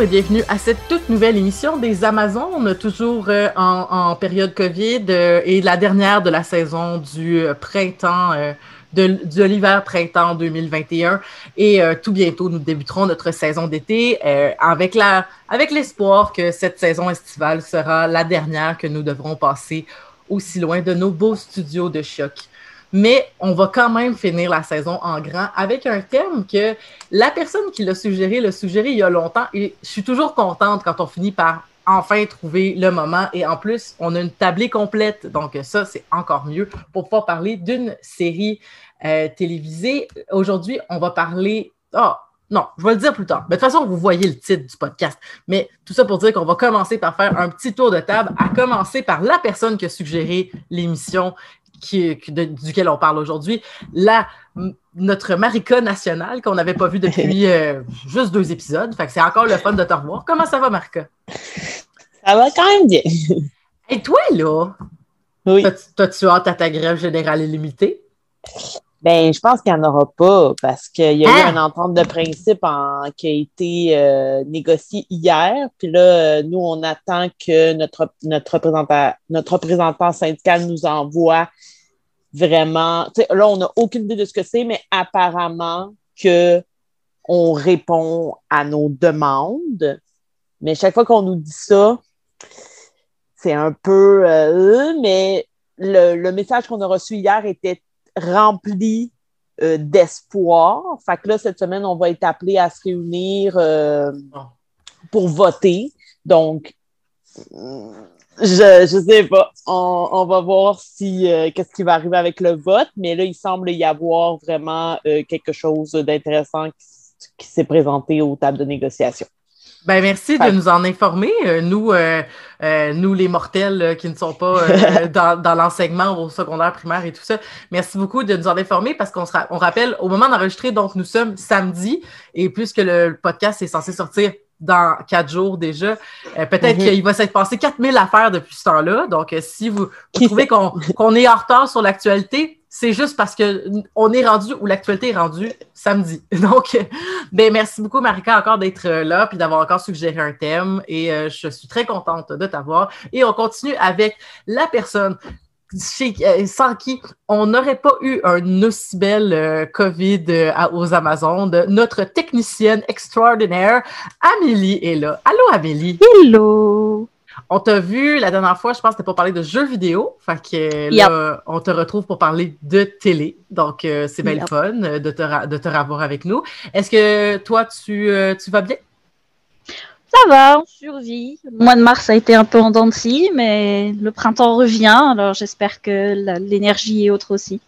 Et bienvenue à cette toute nouvelle émission des Amazones, toujours euh, en, période COVID euh, et la dernière de la saison du euh, printemps, euh, de, de l'hiver-printemps 2021. Et tout bientôt, nous débuterons notre saison d'été avec la, avec l'espoir que cette saison estivale sera la dernière que nous devrons passer aussi loin de nos beaux studios de choc mais on va quand même finir la saison en grand avec un thème que la personne qui l'a suggéré l'a suggéré il y a longtemps et je suis toujours contente quand on finit par enfin trouver le moment et en plus on a une tablée complète donc ça c'est encore mieux pour pouvoir parler d'une série euh, télévisée. Aujourd'hui on va parler oh, non, je vais le dire plus tard. Mais de toute façon, vous voyez le titre du podcast. Mais tout ça pour dire qu'on va commencer par faire un petit tour de table, à commencer par la personne qui a suggéré l'émission qui, de, duquel on parle aujourd'hui, la notre Marika nationale qu'on n'avait pas vu depuis euh, juste deux épisodes. Fait que c'est encore le fun de te revoir. Comment ça va, Marika? Ça va quand même bien. Et toi, là? Oui. T'as-tu hâte à ta grève générale illimitée? Ben, je pense qu'il n'y en aura pas parce qu'il y a ah! eu une entente de principe en, qui a été euh, négociée hier. Puis là, nous, on attend que notre, notre, représentant, notre représentant syndical nous envoie vraiment. Là, on n'a aucune idée de ce que c'est, mais apparemment que on répond à nos demandes. Mais chaque fois qu'on nous dit ça, c'est un peu. Euh, mais le, le message qu'on a reçu hier était rempli euh, d'espoir. Fait que là, cette semaine, on va être appelé à se réunir euh, pour voter. Donc, je ne sais pas. On, on, va voir si euh, qu'est-ce qui va arriver avec le vote, mais là, il semble y avoir vraiment quelque chose d'intéressant qui, qui s'est présenté aux tables de négociation. Ben merci de nous en informer. Euh, nous, euh, euh, nous les mortels euh, qui ne sont pas euh, dans, dans l'enseignement au secondaire, primaire et tout ça. Merci beaucoup de nous en informer parce qu'on ra on rappelle au moment d'enregistrer, donc nous sommes samedi et puisque le podcast est censé sortir dans quatre jours déjà. Euh, Peut-être mm -hmm. qu'il va s'être passé 4000 affaires depuis ce temps-là. Donc, euh, si vous, vous trouvez qu'on qu est en retard sur l'actualité, c'est juste parce que on est rendu où l'actualité est rendue samedi. Donc, ben merci beaucoup, Marika, encore d'être là puis d'avoir encore suggéré un thème. Et euh, je suis très contente de t'avoir. Et on continue avec la personne chez, euh, sans qui on n'aurait pas eu un aussi bel euh, COVID euh, aux Amazones. Notre technicienne extraordinaire, Amélie, est là. Allô, Amélie. Hello. On t'a vu la dernière fois, je pense que c'était pour parler de jeux vidéo. Fait que là, yep. on te retrouve pour parler de télé. Donc, euh, c'est bien yep. fun de te, de te revoir avec nous. Est-ce que toi, tu, tu vas bien? Ça va, on survit. Le mois de mars a été un peu en dents de scie, mais le printemps revient, alors j'espère que l'énergie est autre aussi.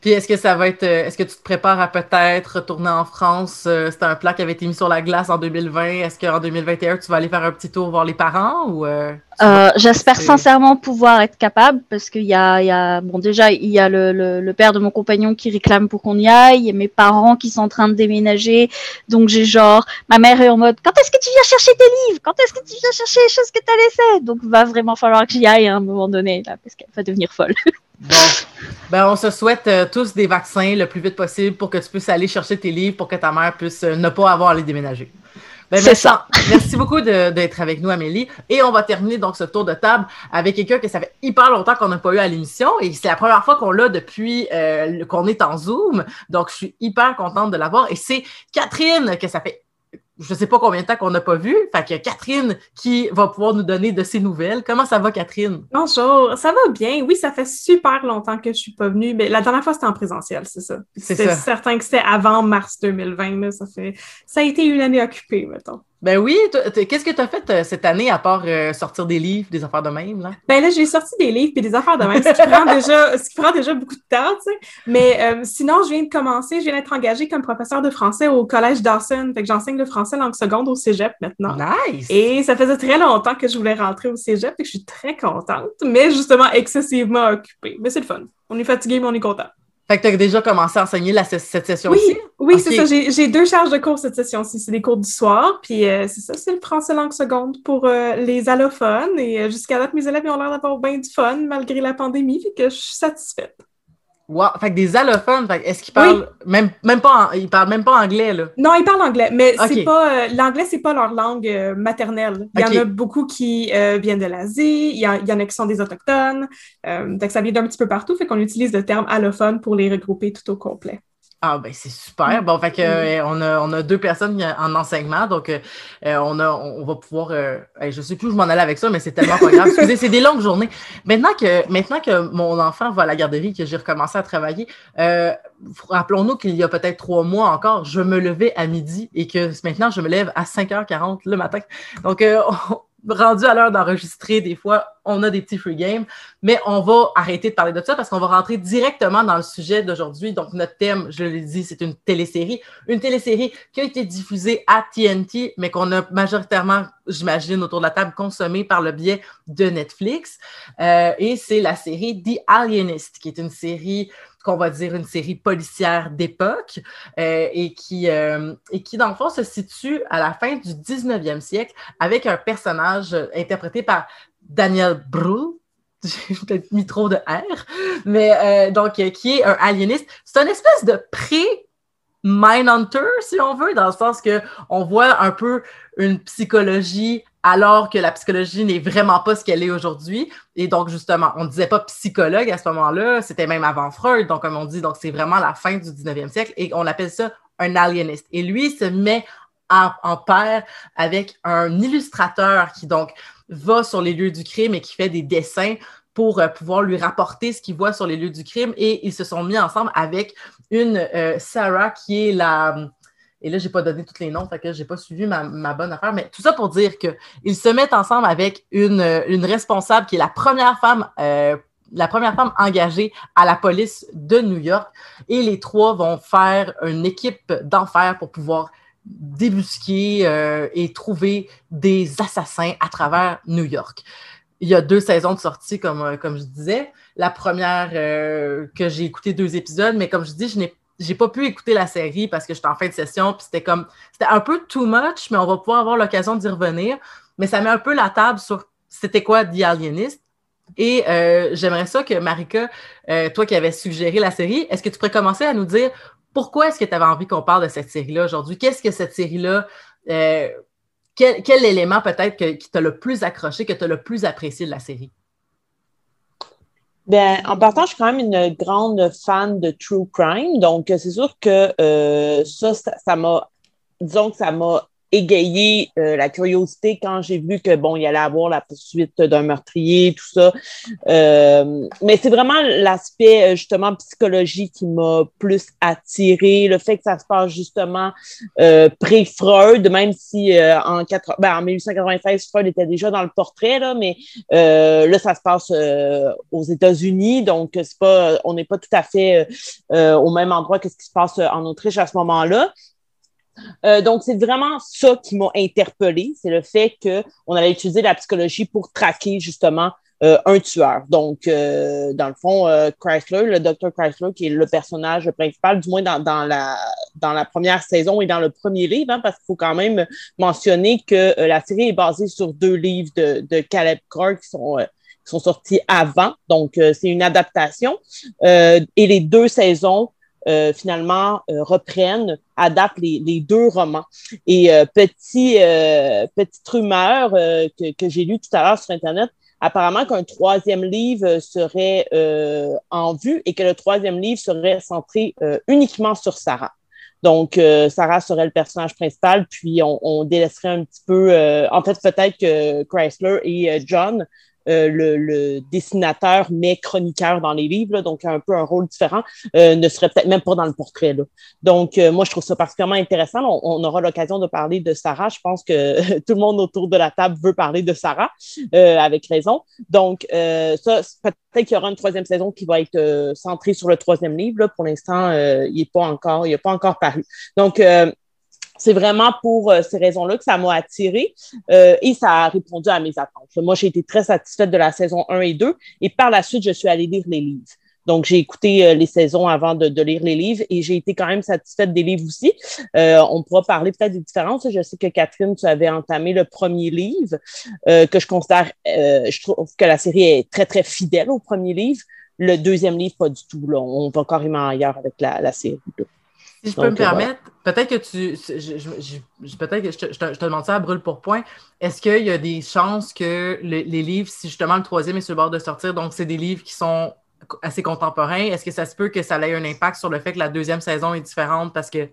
Puis est-ce que ça va être. Est-ce que tu te prépares à peut-être retourner en France? Euh, C'était un plat qui avait été mis sur la glace en 2020. Est-ce qu'en 2021, tu vas aller faire un petit tour voir les parents ou euh, euh, J'espère sincèrement pouvoir être capable parce qu'il y a, y a, bon déjà il y a le, le, le, père de mon compagnon qui réclame pour qu'on y aille, il y a mes parents qui sont en train de déménager, donc j'ai genre ma mère est en mode quand est-ce que tu viens chercher tes livres? Quand est-ce que tu viens chercher les choses que tu as laissées? Donc va vraiment falloir que j'y aille à un moment donné là parce qu'elle va devenir folle. Bon, ben on se souhaite euh, tous des vaccins le plus vite possible pour que tu puisses aller chercher tes livres pour que ta mère puisse euh, ne pas avoir à les déménager. Ben, C'est ça. Merci beaucoup d'être avec nous, Amélie. Et on va terminer donc ce tour de table avec quelqu'un que ça fait hyper longtemps qu'on n'a pas eu à l'émission et c'est la première fois qu'on l'a depuis euh, qu'on est en Zoom. Donc, je suis hyper contente de l'avoir. Et c'est Catherine que ça fait je ne sais pas combien de temps qu'on n'a pas vu. Fait qu'il y a Catherine qui va pouvoir nous donner de ses nouvelles. Comment ça va, Catherine? Bonjour, ça va bien? Oui, ça fait super longtemps que je suis pas venue. Mais la dernière fois, c'était en présentiel, c'est ça. C'est certain que c'était avant mars 2020. Là. Ça, fait... ça a été une année occupée, mettons. Ben oui, qu'est-ce que tu as fait euh, cette année à part euh, sortir des livres, des affaires de même? Là? Ben là, j'ai sorti des livres et des affaires de même, ce qui, prend déjà, ce qui prend déjà beaucoup de temps, tu sais. Mais euh, sinon, je viens de commencer, je viens d'être engagée comme professeur de français au Collège Dawson. Fait que j'enseigne le français langue seconde au cégep maintenant. Nice! Et ça faisait très longtemps que je voulais rentrer au cégep et que je suis très contente, mais justement excessivement occupée. Mais c'est le fun. On est fatigué, mais on est content. Fait que tu as déjà commencé à enseigner la, cette session-ci? Oui, oui okay. c'est ça. J'ai deux charges de cours cette session-ci. C'est des cours du soir, puis euh, c'est ça, c'est le français langue seconde pour euh, les allophones. Et euh, jusqu'à date, mes élèves ont l'air d'avoir bien du fun malgré la pandémie, fait que je suis satisfaite. Wow. Fait que des allophones, est-ce qu'ils parlent même, même pas ils parlent même pas anglais là? Non, ils parlent anglais, mais c'est pas euh, l'anglais, c'est pas leur langue euh, maternelle. Il y en a beaucoup qui euh, viennent de l'Asie, il y, en a qui sont des autochtones. donc ça vient d'un petit peu partout, fait qu'on utilise le terme allophone pour les regrouper tout au complet. Ah ben c'est super. Bon, fait que euh, on, a, on a deux personnes en enseignement, donc euh, euh, on, a, on va pouvoir. Euh, je sais plus où je m'en allais avec ça, mais c'est tellement pas grave. Excusez, c'est des longues journées. Maintenant que maintenant que mon enfant va à la garderie, que j'ai recommencé à travailler, rappelons-nous qu'il y a peut-être trois mois encore, je me levais à midi et que maintenant je me lève à 5h40 le matin. Donc rendu à l'heure d'enregistrer, des fois, on a des petits free games, mais on va arrêter de parler de ça parce qu'on va rentrer directement dans le sujet d'aujourd'hui. Donc, notre thème, je l'ai dit, c'est une télésérie. Une télésérie qui a été diffusée à TNT, mais qu'on a majoritairement, j'imagine, autour de la table, consommée par le biais de Netflix. Euh, et c'est la série The Alienist, qui est une série qu'on va dire une série policière d'époque euh, et, qui, euh, et qui, dans le fond, se situe à la fin du 19e siècle avec un personnage interprété par Daniel Brühl. J'ai peut-être mis trop de R, mais euh, donc qui est un aliéniste. C'est une espèce de pré Mindhunter, si on veut, dans le sens que on voit un peu une psychologie alors que la psychologie n'est vraiment pas ce qu'elle est aujourd'hui. Et donc, justement, on ne disait pas psychologue à ce moment-là, c'était même avant Freud, donc comme on dit, donc c'est vraiment la fin du 19e siècle, et on appelle ça un aliéniste. Et lui se met en, en paire avec un illustrateur qui, donc, va sur les lieux du crime et qui fait des dessins pour euh, pouvoir lui rapporter ce qu'il voit sur les lieux du crime. Et ils se sont mis ensemble avec une euh, Sarah qui est la et là, je n'ai pas donné tous les noms, fait que j'ai pas suivi ma, bonne affaire. Mais tout ça pour dire qu'ils se mettent ensemble avec une, une, responsable qui est la première femme, euh, la première femme engagée à la police de New York. Et les trois vont faire une équipe d'enfer pour pouvoir débusquer euh, et trouver des assassins à travers New York. Il y a deux saisons de sortie, comme, euh, comme je disais. La première que j'ai écouté deux épisodes, mais comme je dis, je n'ai j'ai pas pu écouter la série parce que j'étais en fin de session, puis c'était comme, c'était un peu too much, mais on va pouvoir avoir l'occasion d'y revenir. Mais ça met un peu la table sur c'était quoi The Alienist. Et euh, j'aimerais ça que Marika, euh, toi qui avais suggéré la série, est-ce que tu pourrais commencer à nous dire pourquoi est-ce que tu avais envie qu'on parle de cette série-là aujourd'hui? Qu'est-ce que cette série-là, euh, quel, quel, élément peut-être qui t'a le plus accroché, que tu as le plus apprécié de la série? Ben, en partant, je suis quand même une grande fan de true crime, donc c'est sûr que euh, ça, ça m'a, disons que ça m'a égayer euh, la curiosité quand j'ai vu que bon, il allait avoir la poursuite d'un meurtrier, tout ça. Euh, mais c'est vraiment l'aspect euh, justement psychologie qui m'a plus attiré, le fait que ça se passe justement pré-Freud, même si en, 4, ben, en 1896 Freud était déjà dans le portrait là, mais là ça se passe aux États-Unis, donc c'est pas, on n'est pas tout à fait au même endroit que ce qui se passe en Autriche à ce moment-là. Euh, donc, c'est vraiment ça qui m'a interpellée, c'est le fait qu'on allait utiliser la psychologie pour traquer justement euh, un tueur. Donc, euh, dans le fond, Chrysler, le docteur Chrysler, qui est le personnage principal, du moins dans, la, première saison et dans le premier livre, hein, parce qu'il faut quand même mentionner que la série est basée sur deux livres de, Caleb Carr qui sont sortis avant. Donc, c'est une adaptation. et les deux saisons euh, finalement euh, reprennent, adaptent les, deux romans. Et euh, petit, petite rumeur que, que j'ai lue tout à l'heure sur Internet, apparemment qu'un troisième livre serait en vue et que le troisième livre serait centré uniquement sur Sarah. Donc, Sarah serait le personnage principal, puis on, on délaisserait un petit peu. en fait, peut-être que Chrysler et John euh, le, dessinateur mais chroniqueur dans les livres, donc un peu un rôle différent, euh, ne serait peut-être même pas dans le portrait. Là. Donc, euh, moi, je trouve ça particulièrement intéressant. On, aura l'occasion de parler de Sarah. Je pense que tout le monde autour de la table veut parler de Sarah, avec raison. Donc, ça, peut-être qu'il y aura une troisième saison qui va être centrée sur le troisième livre. Là. Pour l'instant, il n'est pas encore, il n'est pas encore paru. Donc, c'est vraiment pour euh, ces raisons-là que ça m'a attiré euh, et ça a répondu à mes attentes. Moi, j'ai été très satisfaite de la saison 1 et 2 et par la suite, je suis allée lire les livres. Donc, j'ai écouté euh, les saisons avant de, lire les livres et j'ai été quand même satisfaite des livres aussi. on pourra parler peut-être des différences. Je sais que Catherine, tu avais entamé le premier livre que je considère, je trouve que la série est très, très fidèle au premier livre. le deuxième livre, pas du tout. Là. On va carrément ailleurs avec la, série. Si je peux me permettre, peut-être que tu. peut-être que je te, je, te, demande ça à brûle pour point. Est-ce qu'il y a des chances que les livres, si justement le troisième est sur le bord de sortir, donc c'est des livres qui sont assez contemporains, est-ce que ça se peut que ça ait un impact sur le fait que la deuxième saison est différente parce que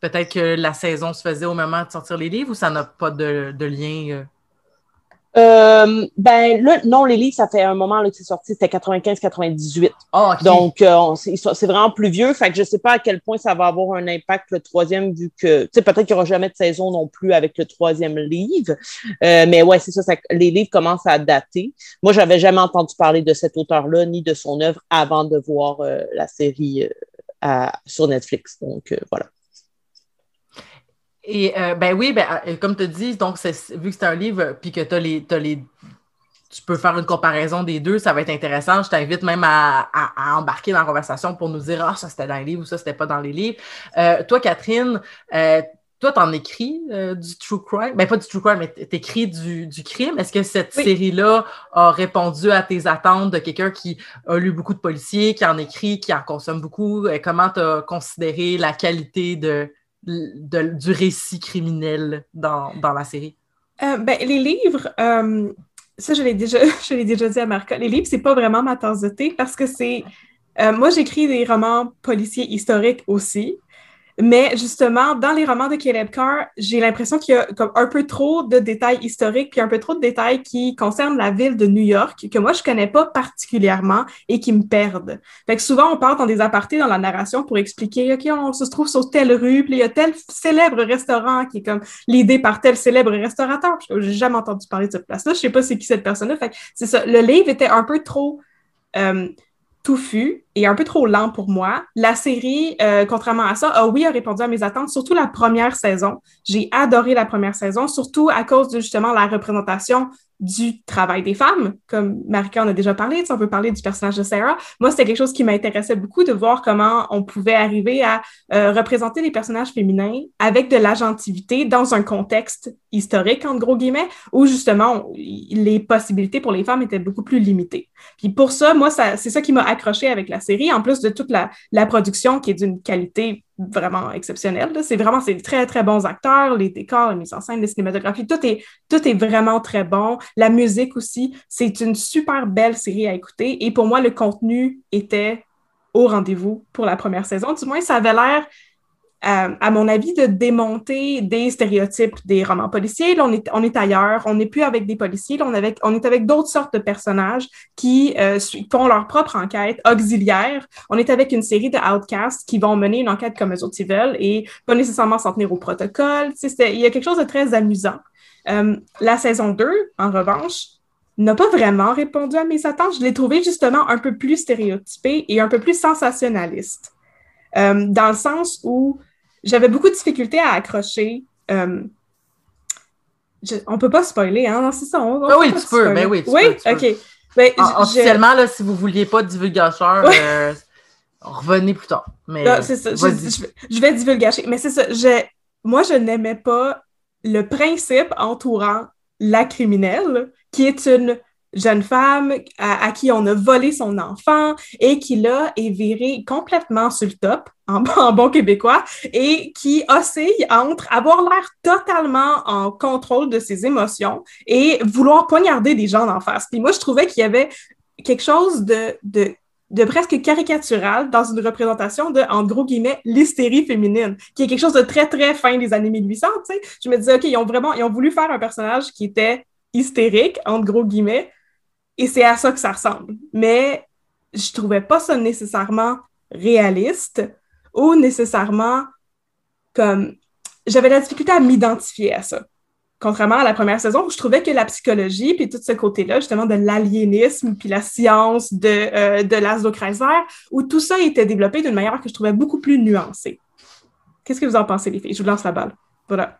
peut-être que la saison se faisait au moment de sortir les livres ou ça n'a pas de, lien? Euh? Euh, ben là, non, les livres, ça fait un moment là, que c'est sorti, c'était 95-98. Ah, Donc, euh, c'est vraiment plus vieux. Fait que je sais pas à quel point ça va avoir un impact le troisième, vu que, tu sais, peut-être qu'il n'y aura jamais de saison non plus avec le troisième livre. Euh, mais ouais, c'est ça, les livres commencent à dater. Moi, j'avais jamais entendu parler de cet auteur-là, ni de son œuvre avant de voir la série sur Netflix. Donc, voilà. Et euh, ben oui, ben, euh, comme tu dis, donc vu que c'est un livre, puis que tu as les, les. Tu peux faire une comparaison des deux, ça va être intéressant. Je t'invite même à, embarquer dans la conversation pour nous dire Ah, ça c'était dans les livres ou ça c'était pas dans les livres. Euh, toi, Catherine, toi, tu en écris du true crime? Ben, pas du true crime, mais tu écris du, du, crime. Est-ce que cette série-là a répondu à tes attentes de quelqu'un qui a lu beaucoup de policiers, qui en écrit, qui en consomme beaucoup? Comment tu as considéré la qualité de, du récit criminel dans, la série? Euh, ben, les livres, euh, ça, je l'ai déjà, déjà dit à Marca, les livres, c'est pas vraiment ma tasse parce que c'est. Euh, moi, j'écris des romans policiers historiques aussi. Mais justement, dans les romans de Caleb Carr, j'ai l'impression qu'il y a comme un peu trop de détails historiques, puis un peu trop de détails qui concernent la ville de New York, que moi, je connais pas particulièrement et qui me perdent. Fait que souvent, on part dans des apartés dans la narration pour expliquer, OK, on se trouve sur telle rue, puis il y a tel célèbre restaurant qui est comme l'idée par tel célèbre restaurateur. J'ai jamais entendu parler de cette place-là. Je sais pas c'est qui cette personne-là. Fait que c'est ça. Le livre était un peu trop... Euh, touffu et un peu trop lent pour moi. La série, euh, contrairement à ça, a oui, a répondu à mes attentes, surtout la première saison. J'ai adoré la première saison, surtout à cause de justement la représentation du travail des femmes, comme Marika en a déjà parlé, on peut parler du personnage de Sarah. Moi, c'était quelque chose qui m'intéressait beaucoup de voir comment on pouvait arriver à euh, représenter les personnages féminins avec de l'agentivité dans un contexte historique, en gros guillemets, où justement les possibilités pour les femmes étaient beaucoup plus limitées. Puis pour ça, moi, c'est ça qui m'a accroché avec la série, en plus de toute la, la production qui est d'une qualité vraiment exceptionnel. C'est vraiment c'est très, très bons acteurs, les décors, la mise en scène, les cinématographies, tout est, tout est vraiment très bon. La musique aussi, c'est une super belle série à écouter. Et pour moi, le contenu était au rendez-vous pour la première saison. Du moins, ça avait l'air euh, à mon avis, de démonter des stéréotypes des romans policiers. Là, on est, on est ailleurs, on n'est plus avec des policiers, là, on, avec, on est avec d'autres sortes de personnages qui euh, font leur propre enquête auxiliaire. On est avec une série de outcasts qui vont mener une enquête comme eux autres ils veulent et pas nécessairement s'en tenir au protocole. Il y a quelque chose de très amusant. Euh, la saison 2, en revanche, n'a pas vraiment répondu à mes attentes. Je l'ai trouvé justement un peu plus stéréotypé et un peu plus sensationnaliste. dans le sens où j'avais beaucoup de difficultés à accrocher. Euh, on peut pas spoiler, hein? C'est ça. On, ben oui, tu peux. Ben oui, tu oui? Peux, OK. Ben, officiellement, là, si vous ne vouliez pas de divulgateur, euh, revenez plus tard. Mais, c'est ça. Je, je, vais divulgacher. Mais c'est ça. Moi, je n'aimais pas le principe entourant la criminelle, qui est une jeune femme à, qui on a volé son enfant et qui là est virée complètement sur le top en, bon québécois et qui oscille entre avoir l'air totalement en contrôle de ses émotions et vouloir poignarder des gens en face. Puis moi, je trouvais qu'il y avait quelque chose de, de de presque caricatural dans une représentation de, en gros guillemets, l'hystérie féminine, qui est quelque chose de très, très fin des années 1800, tu. Je me disais, OK, ils ont vraiment, ils ont voulu faire un personnage qui était hystérique, en gros guillemets, et c'est à ça que ça ressemble. Mais je trouvais pas ça nécessairement réaliste ou nécessairement comme. J'avais la difficulté à m'identifier à ça. Contrairement à la première saison où je trouvais que la psychologie, puis tout ce côté-là, justement, de l'aliénisme, puis la science de, euh, de Kreiser, où tout ça était développé d'une manière que je trouvais beaucoup plus nuancée. Qu'est-ce que vous en pensez, les filles? Je vous lance la balle. Voilà.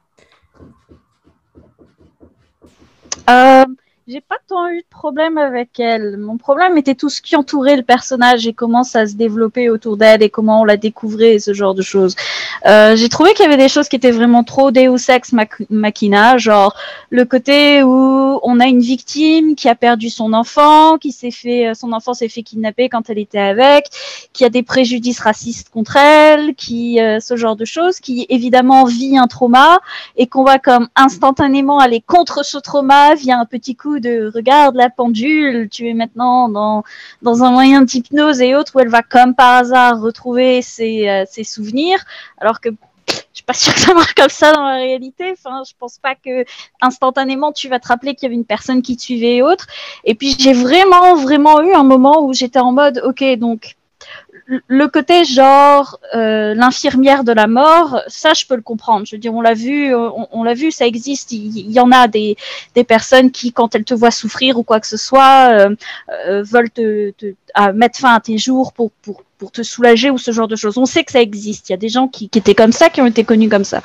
Euh, j'ai pas tant eu de problème avec elle. Mon problème était tout ce qui entourait le personnage et comment ça se développait autour d'elle et comment on la découvrait et ce genre de choses. Euh, j'ai trouvé qu'il y avait des choses qui étaient vraiment trop Deus Ex Machina, genre le côté où on a une victime qui a perdu son enfant, qui s'est fait, euh, son enfant s'est fait kidnapper quand elle était avec, qui a des préjudices racistes contre elle, qui euh, ce genre de choses, qui évidemment vit un trauma et qu'on va comme instantanément aller contre ce trauma via un petit coup de regarde la pendule, tu es maintenant dans, dans un moyen d'hypnose et autres où elle va comme par hasard retrouver ses, euh, ses souvenirs, alors que je suis pas sûre que ça marche comme ça dans la réalité. Enfin, je pense pas que instantanément tu vas te rappeler qu'il y avait une personne qui te suivait et autres. Et puis j'ai vraiment, vraiment eu un moment où j'étais en mode, ok, donc le côté genre euh, l'infirmière de la mort, ça je peux le comprendre. Je veux dire, on l'a vu, on, l'a vu, ça existe. Il, y en a des, des personnes qui, quand elles te voient souffrir ou quoi que ce soit, euh, euh, veulent te, te à mettre fin à tes jours pour, pour, pour te soulager ou ce genre de choses. On sait que ça existe. Il y a des gens qui, qui étaient comme ça, qui ont été connus comme ça.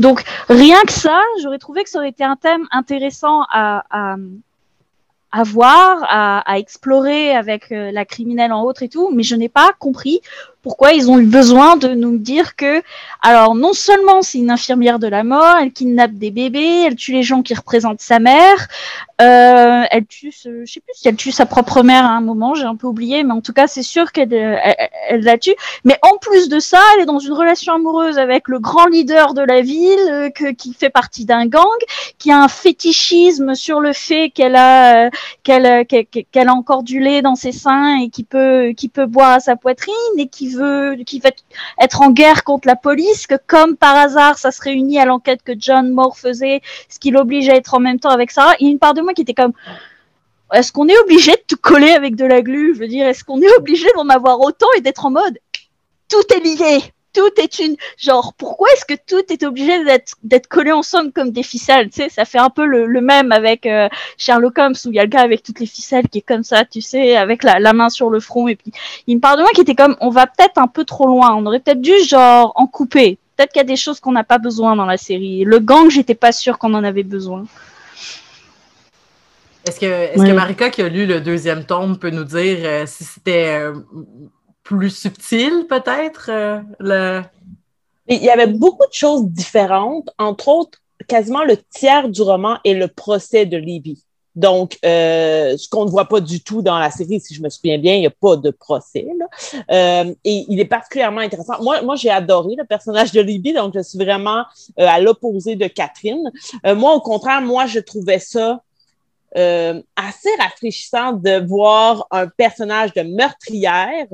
Donc rien que ça, j'aurais trouvé que ça aurait été un thème intéressant à, à à voir, à, explorer avec euh, la criminelle en autre et tout, mais je n'ai pas compris pourquoi ils ont eu besoin de nous dire que, alors non seulement c'est une infirmière de la mort, elle kidnappe des bébés, elle tue les gens qui représentent sa mère, euh, elle tue, je sais plus si elle tue sa propre mère à un moment, j'ai un peu oublié, mais en tout cas c'est sûr qu'elle elle, la tue. Mais en plus de ça, elle est dans une relation amoureuse avec le grand leader de la ville, euh, qui fait partie d'un gang, qui a un fétichisme sur le fait qu'elle a, euh, qu'elle a encore du lait dans ses seins et qui peut, qui peut boire à sa poitrine et qui veut, qui va être en guerre contre la police, que comme par hasard ça se réunit à l'enquête que John Moore faisait, ce qui l'oblige à être en même temps avec Sarah. Il y a une part de moi qui était comme est-ce qu'on est obligé de te coller avec de la glu? Je veux dire, est-ce qu'on est obligé d'en avoir autant et d'être en mode tout est lié? Tout est une genre pourquoi est-ce que tout est obligé d'être d'être collé ensemble comme des ficelles tu sais ça fait un peu le, même avec euh, Sherlock Holmes où il y a le gars avec toutes les ficelles qui est comme ça tu sais avec la, la main sur le front et puis il me parle de moi qui était comme on va peut-être un peu trop loin on aurait peut-être dû genre en couper. Peut-être qu'il y a des choses qu'on n'a pas besoin dans la série. Le gang j'étais pas sûre qu'on en avait besoin. Est-ce que, est que Marika, qui a lu le deuxième tome, peut nous dire euh, si c'était euh, plus subtil, peut-être? Euh, le... Il y avait beaucoup de choses différentes, entre autres, quasiment le tiers du roman est le procès de Libby. Donc, ce qu'on ne voit pas du tout dans la série, si je me souviens bien, il n'y a pas de procès. et il est particulièrement intéressant. Moi, moi j'ai adoré le personnage de Libby, donc je suis vraiment à l'opposé de Catherine. moi, au contraire, moi, je trouvais ça euh, assez rafraîchissant de voir un personnage de meurtrière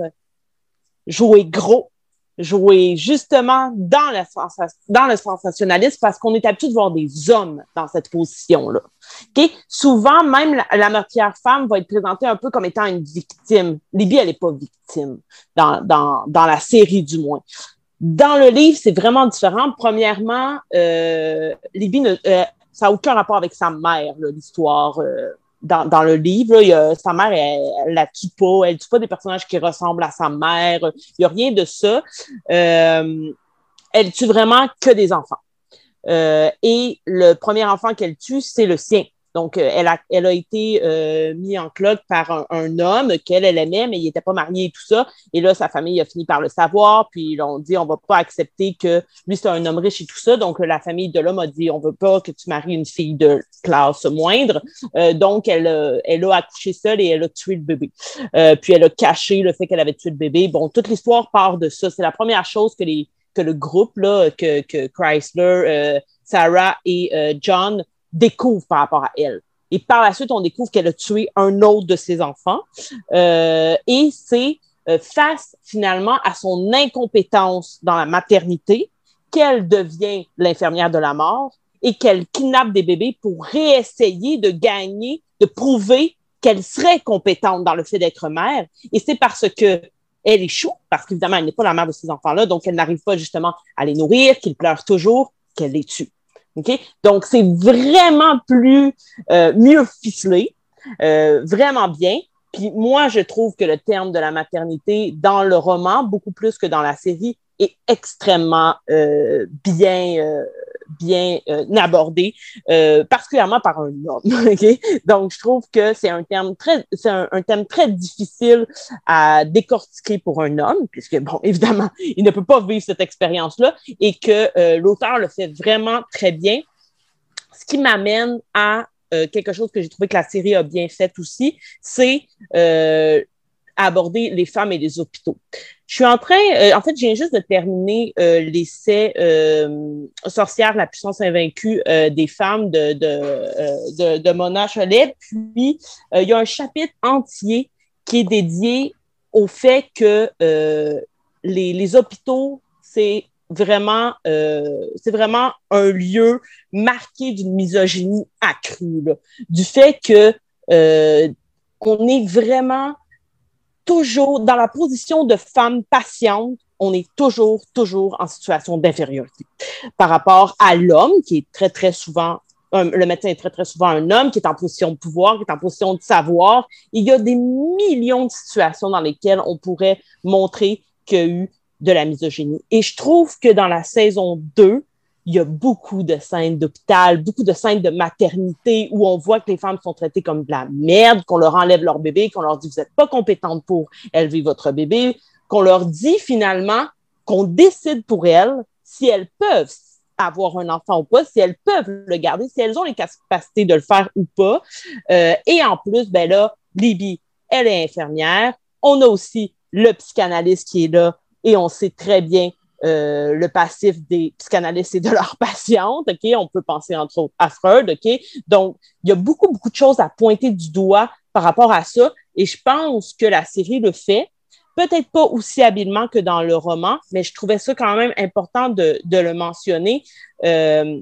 jouer gros, jouer justement dans le, sensationnalisme parce qu'on est habitué de voir des hommes dans cette position-là. Okay? Souvent, même la, meurtrière femme va être présentée un peu comme étant une victime. Libby, elle n'est pas victime, dans la série du moins. Dans le livre, c'est vraiment différent. Premièrement, euh, Libby ne, euh, ça n'a aucun rapport avec sa mère, l'histoire. Euh, dans, dans, le livre, il y a, sa mère, elle, la tue pas, elle tue pas des personnages qui ressemblent à sa mère, il n'y a rien de ça. Euh, elle tue vraiment que des enfants. Euh, et le premier enfant qu'elle tue, c'est le sien. Donc, euh, elle, a, elle a été euh, mise en cloque par un, homme qu'elle, elle aimait, mais il n'était pas marié et tout ça. Et là, sa famille a fini par le savoir, puis ont dit, on va pas accepter que lui, c'est un homme riche et tout ça. Donc, la famille de l'homme a dit, on veut pas que tu maries une fille de classe moindre. Euh, donc, elle, elle a accouché seule et elle a tué le bébé. puis, elle a caché le fait qu'elle avait tué le bébé. Bon, toute l'histoire part de ça. C'est la première chose que les que le groupe, là, que, que Chrysler, Sarah et John découvre par rapport à elle. Et par la suite, on découvre qu'elle a tué un autre de ses enfants. Euh, et c'est euh, face finalement à son incompétence dans la maternité qu'elle devient l'infirmière de la mort et qu'elle kidnappe des bébés pour réessayer de gagner, de prouver qu'elle serait compétente dans le fait d'être mère. Et c'est parce que elle échoue, parce qu'évidemment, elle n'est pas la mère de ces enfants-là, donc elle n'arrive pas justement à les nourrir, qu'ils pleurent toujours, qu'elle les tue. Donc, c'est vraiment plus, euh, mieux ficelé, euh, vraiment bien. Puis moi, je trouve que le terme de la maternité dans le roman, beaucoup plus que dans la série, est extrêmement euh, bien, bien euh, abordé, euh, particulièrement par un homme. Donc, je trouve que c'est un terme très, c'est un, thème très difficile à décortiquer pour un homme, puisque bon, évidemment, il ne peut pas vivre cette expérience-là, et que euh, l'auteur le fait vraiment très bien. Ce qui m'amène à quelque chose que j'ai trouvé que la série a bien fait aussi, c'est aborder les femmes et les hôpitaux. Je suis en train, euh, en fait, je viens juste de terminer euh, l'essai euh, Sorcière, la puissance invaincue euh, des femmes de, de, de, de Mona Cholet. Puis, il y a un chapitre entier qui est dédié au fait que les, les hôpitaux, c'est vraiment, c'est vraiment un lieu marqué d'une misogynie accrue, là. du fait que on est vraiment toujours dans la position de femme patiente, on est toujours, toujours en situation d'infériorité par rapport à l'homme qui est très, très souvent le médecin est très, très souvent un homme qui est en position de pouvoir, qui est en position de savoir. Il y a des millions de situations dans lesquelles on pourrait montrer qu'il y a eu de la misogynie. Et je trouve que dans la saison 2, il y a beaucoup de scènes d'hôpital, beaucoup de scènes de maternité où on voit que les femmes sont traitées comme de la merde, qu'on leur enlève leur bébé, qu'on leur dit vous n'êtes pas compétente pour élever votre bébé, qu'on leur dit finalement qu'on décide pour elles si elles peuvent avoir un enfant ou pas, si elles peuvent le garder, si elles ont les capacités de le faire ou pas. Euh, et en plus, ben là, Libby, elle est infirmière. On a aussi le psychanalyste qui est là et on sait très bien euh, le passif des psychanalystes et de leurs patientes, OK? On peut penser entre autres à Freud, OK? Donc, il y a beaucoup, beaucoup de choses à pointer du doigt par rapport à ça et je pense que la série le fait. Peut-être pas aussi habilement que dans le roman, mais je trouvais ça quand même important de, de le mentionner euh,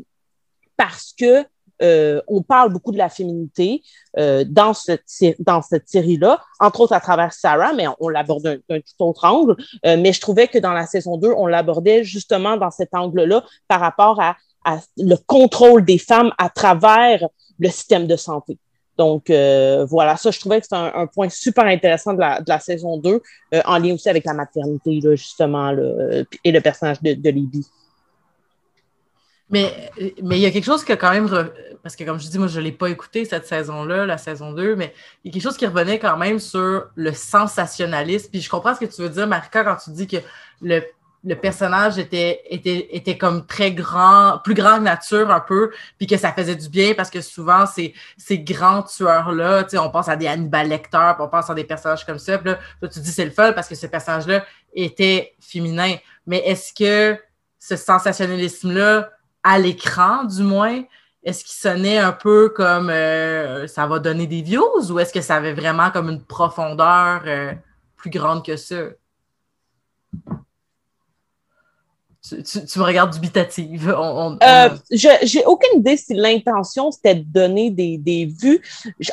parce que euh, on parle beaucoup de la féminité euh, dans cette, dans cette série-là, entre autres à travers Sarah, mais on, l'aborde d'un tout autre angle. Euh, mais je trouvais que dans la saison 2, on l'abordait justement dans cet angle-là par rapport à, le contrôle des femmes à travers le système de santé. Donc, voilà, ça, je trouvais que c'est un, point super intéressant de la, de la saison 2, en lien aussi avec la maternité, là, justement, et le personnage de, de Libby. Mais mais il y a quelque chose qui a quand même. Parce que, comme je dis, moi, je ne l'ai pas écouté cette saison-là, la saison 2, mais il y a quelque chose qui revenait quand même sur le sensationnalisme. Puis je comprends ce que tu veux dire, Marika, quand tu dis que le, le personnage était, était, était comme très grand, plus grand que nature un peu, puis que ça faisait du bien parce que souvent, ces, ces grands tueurs-là, on pense à des Hannibal Lecter, puis on pense à des personnages comme ça. Puis là, tu dis c'est le fun parce que ce personnage-là était féminin. Mais est-ce que ce sensationnalisme-là à l'écran, du moins, est-ce qu'il sonnait un peu comme euh, ça va donner des views ou est-ce que ça avait vraiment comme une profondeur euh, plus grande que ça? Tu, me regardes dubitative. Euh, j'ai aucune idée si l'intention c'était de donner des, des vues.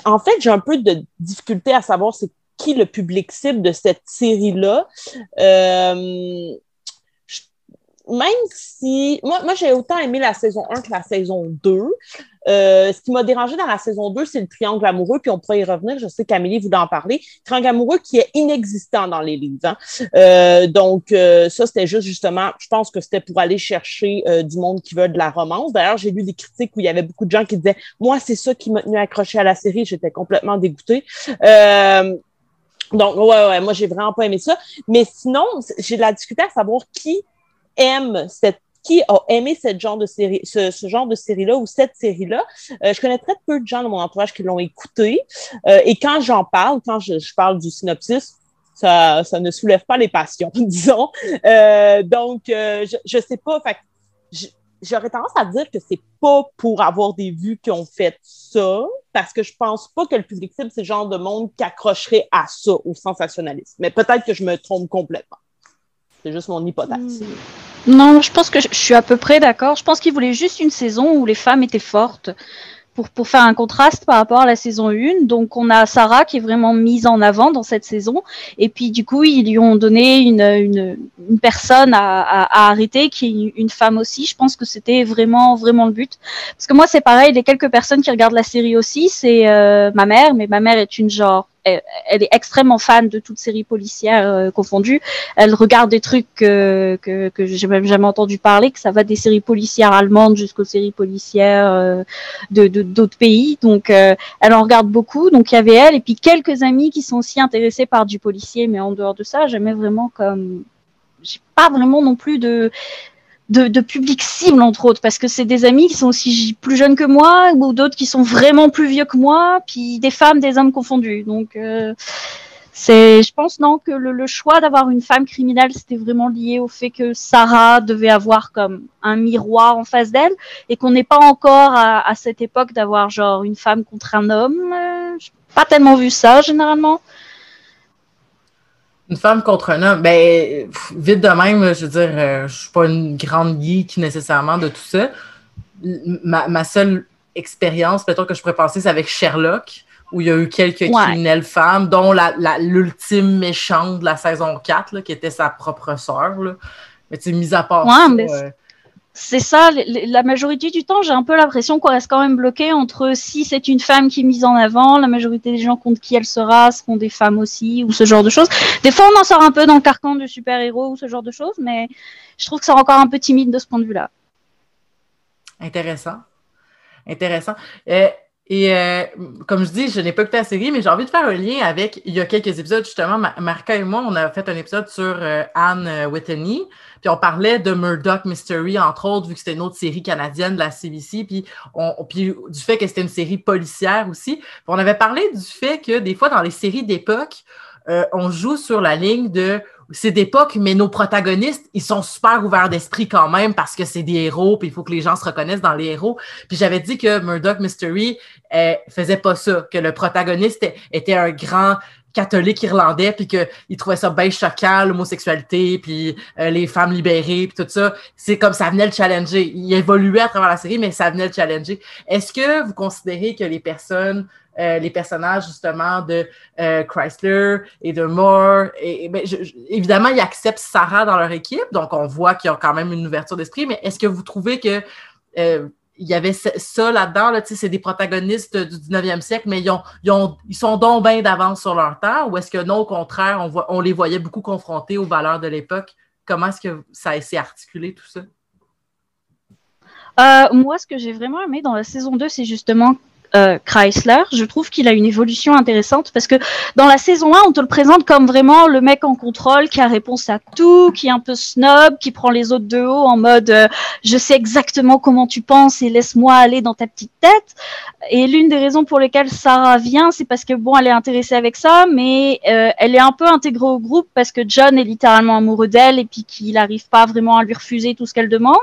En fait, j'ai un peu de difficulté à savoir c'est qui le public cible de cette série-là. Même si. Moi, moi j'ai autant aimé la saison 1 que la saison 2. Euh, ce qui m'a dérangé dans la saison 2, c'est le triangle amoureux, puis on pourrait y revenir. Je sais qu'Amélie voulait en parler. Triangle amoureux qui est inexistant dans les livres. Hein. Euh, donc, euh, ça, c'était juste justement, je pense que c'était pour aller chercher euh, du monde qui veut de la romance. D'ailleurs, j'ai lu des critiques où il y avait beaucoup de gens qui disaient Moi, c'est ça qui m'a tenu accroché à la série. J'étais complètement dégoûtée. Euh, donc, ouais, ouais, moi, j'ai vraiment pas aimé ça. Mais sinon, j'ai de la difficulté à savoir qui aime cette qui a aimé cette genre de série, ce, genre de série-là ou cette série-là. Euh, je connais très peu de gens dans mon entourage qui l'ont écouté. Euh, et quand j'en parle, quand je, parle du synopsis, ça, ça ne soulève pas les passions, disons. Euh, donc, je, je sais pas. Fait, j'aurais tendance à dire que c'est pas pour avoir des vues qui ont fait ça, parce que je pense pas que le public cible, c'est le genre de monde qui accrocherait à ça, au sensationnalisme. Mais peut-être que je me trompe complètement. C'est juste mon hypothèse. Hmm. Non, je pense que je suis à peu près d'accord. Je pense qu'il voulait juste une saison où les femmes étaient fortes pour, pour faire un contraste par rapport à la saison 1. Donc on a Sarah qui est vraiment mise en avant dans cette saison. Et puis du coup, ils lui ont donné une, une, une personne à, à, arrêter qui est une femme aussi. Je pense que c'était vraiment, vraiment le but. Parce que moi, c'est pareil, les quelques personnes qui regardent la série aussi, c'est euh, ma mère, mais ma mère est une genre elle, est extrêmement fan de toutes séries policières euh, confondues. Elle regarde des trucs que, que, que j'ai même jamais entendu parler, que ça va des séries policières allemandes jusqu'aux séries policières euh, d'autres pays. Donc, euh, elle en regarde beaucoup. Donc, il y avait elle et puis quelques amis qui sont aussi intéressés par du policier, mais en dehors de ça, jamais vraiment comme j'ai pas vraiment non plus de de, public cible, entre autres, parce que c'est des amis qui sont aussi plus jeunes que moi, ou d'autres qui sont vraiment plus vieux que moi, puis des femmes, des hommes confondus. Donc, euh, c'est, je pense, non, que le, choix d'avoir une femme criminelle, c'était vraiment lié au fait que Sarah devait avoir comme un miroir en face d'elle, et qu'on n'est pas encore à, cette époque d'avoir genre une femme contre un homme. Euh, j'ai pas tellement vu ça, généralement. Une femme contre un homme, ben, vite de même, je veux dire, euh, je suis pas une grande geek nécessairement de tout ça. Ma, seule expérience, peut-être que je pourrais penser, c'est avec Sherlock, où il y a eu quelques criminelles femmes, dont l'ultime méchante de la saison 4, qui était sa propre sœur. Mais tu sais, mis à part ça, euh, c'est ça, la majorité du temps, j'ai un peu l'impression qu'on reste quand même bloqué entre si c'est une femme qui est mise en avant, la majorité des gens contre qui elle sera seront des femmes aussi, ou ce genre de choses. Des fois, on en sort un peu dans le carcan de super-héros ou ce genre de choses, mais je trouve que c'est encore un peu timide de ce point de vue-là. Intéressant. Intéressant. Euh, et euh, comme je dis, je n'ai pas écouté la série, mais j'ai envie de faire un lien avec, il y a quelques épisodes, justement, Marca et moi, on a fait un épisode sur euh, Anne Whitney, puis on parlait de Murdoch Mystery, entre autres, vu que c'était une autre série canadienne de la CBC, puis, on, du fait que c'était une série policière aussi. Puis on avait parlé du fait que des fois, dans les séries d'époque, euh, on joue sur la ligne de c'est d'époque, mais nos protagonistes, ils sont super ouverts d'esprit quand même parce que c'est des héros, puis il faut que les gens se reconnaissent dans les héros. Puis j'avais dit que Murdoch Mystery euh, faisait pas ça, que le protagoniste était un grand catholique irlandais, puis qu'il trouvait ça bien choquant, l'homosexualité, puis euh, les femmes libérées, puis tout ça. C'est comme ça venait le challenger. Il évoluait à travers la série, mais ça venait le challenger. Est-ce que vous considérez que les personnes, euh, les personnages justement de euh, Chrysler et de Moore, et, ben, évidemment, ils acceptent Sarah dans leur équipe, donc on voit qu'ils ont quand même une ouverture d'esprit, mais est-ce que vous trouvez que il y avait ça là-dedans, là, c'est des protagonistes du 19e siècle, mais ils, ont, ils, ont, ils sont donc bien d'avance sur leur temps, ou est-ce que non, au contraire, on, les voyait beaucoup confrontés aux valeurs de l'époque? Comment est-ce que ça s'est articulé tout ça? Euh, moi, ce que j'ai vraiment aimé dans la saison 2, c'est justement euh, Chrysler, je trouve qu'il a une évolution intéressante parce que dans la saison 1, on te le présente comme vraiment le mec en contrôle qui a réponse à tout, qui est un peu snob, qui prend les autres de haut en mode euh, je sais exactement comment tu penses et laisse-moi aller dans ta petite tête. Et l'une des raisons pour lesquelles Sarah vient, c'est parce que bon, elle est intéressée avec ça, mais euh, elle est un peu intégrée au groupe parce que John est littéralement amoureux d'elle et puis qu'il n'arrive pas vraiment à lui refuser tout ce qu'elle demande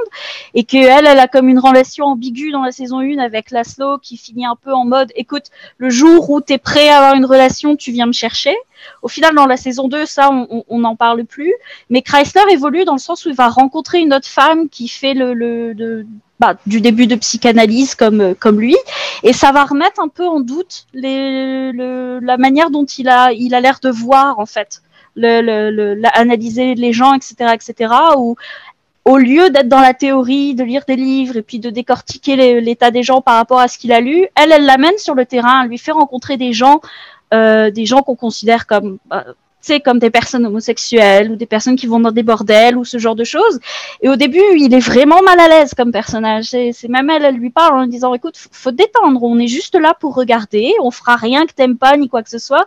et qu'elle, elle a comme une relation ambiguë dans la saison 1 avec Laszlo qui finit un peu en mode écoute, le jour où tu es prêt à avoir une relation, tu viens me chercher. Au final, dans la saison 2, ça, on n'en parle plus. Mais Chrysler évolue dans le sens où il va rencontrer une autre femme qui fait le, bah, du début de psychanalyse comme, comme lui. Et ça va remettre un peu en doute les, la manière dont il a il a l'air de voir, en fait. Le, analyser les gens, etc., etc., ou au lieu d'être dans la théorie, de lire des livres et puis de décortiquer l'état des gens par rapport à ce qu'il a lu, elle, elle l'amène sur le terrain, elle lui fait rencontrer des gens, euh, des gens qu'on considère comme bah, sais, comme des personnes homosexuelles ou des personnes qui vont dans des bordels ou ce genre de choses. Et au début, il est vraiment mal à l'aise comme personnage. C'est même elle, elle lui parle en disant, écoute, faut te détendre, on est juste là pour regarder, on fera rien que t'aimes pas ni quoi que ce soit.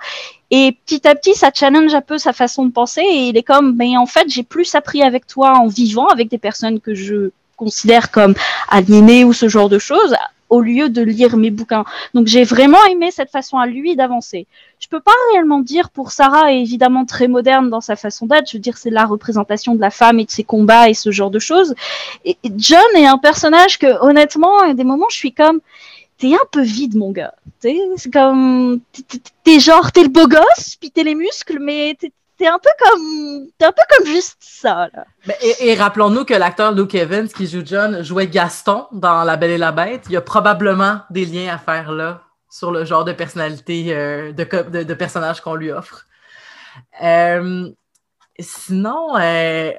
Et petit à petit, ça challenge un peu sa façon de penser et il est comme, mais en fait, j'ai plus appris avec toi en vivant avec des personnes que je considère comme aliénées ou ce genre de choses au lieu de lire mes bouquins. Donc j'ai vraiment aimé cette façon à lui d'avancer. Je peux pas réellement dire pour Sarah est évidemment très moderne dans sa façon d'être. Je veux dire c'est la représentation de la femme et de ses combats et ce genre de choses. Et John est un personnage que honnêtement à des moments je suis comme t'es un peu vide mon gars. C'est comme t'es genre t'es le beau gosse puis t'es les muscles mais t'es un peu comme un peu comme juste ça là. et, rappelons-nous que l'acteur Luke Evans qui joue John jouait Gaston dans La Belle et la Bête. Il y a probablement des liens à faire là sur le genre de personnalité euh, de, de, personnage qu'on lui offre. Euh, sinon, euh,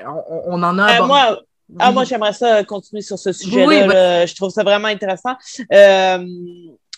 on, en a. moi, ah, moi j'aimerais ça continuer sur ce sujet-là. Je trouve ça vraiment intéressant.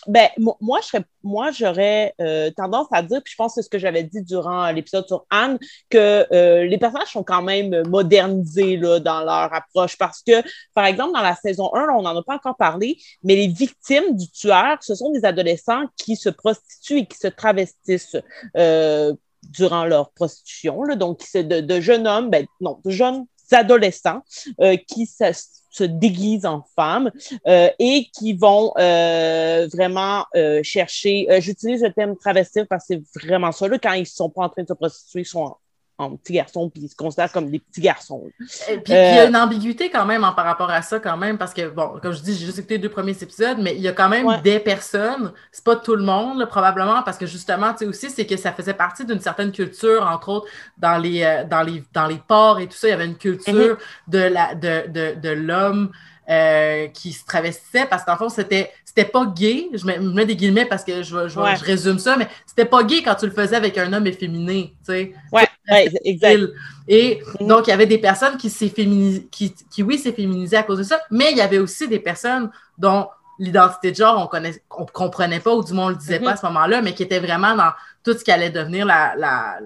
Ben, moi, moi, j'aurais euh, tendance à dire, puis je pense que c'est ce que j'avais dit durant l'épisode sur Anne, que euh, les personnages sont quand même modernisés là, dans leur approche parce que, par exemple, dans la saison 1, on n'en a pas encore parlé, mais les victimes du tueur, ce sont des adolescents qui se prostituent et qui se travestissent. Euh, durant leur prostitution, là, donc c'est de, de, jeunes hommes, ben, non, de jeunes adolescents euh, qui se, se, déguisent en femmes euh, et qui vont euh, vraiment chercher, j'utilise le terme travestir parce que c'est vraiment ça, là, quand ils sont pas en train de se prostituer, ils sont en petits garçons, puis ils se considèrent comme des petits garçons. Et puis, euh, il y a une ambiguïté quand même en, par rapport à ça, quand même, parce que, bon, comme je dis, j'ai juste écouté les deux premiers épisodes, mais il y a quand même ouais. des personnes, c'est pas tout le monde, là, probablement, parce que justement, tu sais, aussi, c'est que ça faisait partie d'une certaine culture, entre autres, dans les, euh, dans les, dans les ports et tout ça, il y avait une culture mm -hmm. de la, de, de, de l'homme. Euh, qui se travestissait parce qu'en fond, c'était c'était pas gay. Je mets, je mets, des guillemets parce que je, je, ouais. je résume ça, mais c'était pas gay quand tu le faisais avec un homme efféminé, tu sais. Ouais, ouais exact. Et mm. donc, il y avait des personnes qui qui, qui, oui, s'est féminisées à cause de ça, mais il y avait aussi des personnes dont l'identité de genre, on ne on comprenait pas, ou du moins on le disait mm -hmm. pas à ce moment-là, mais qui étaient vraiment dans tout ce qui allait devenir la, la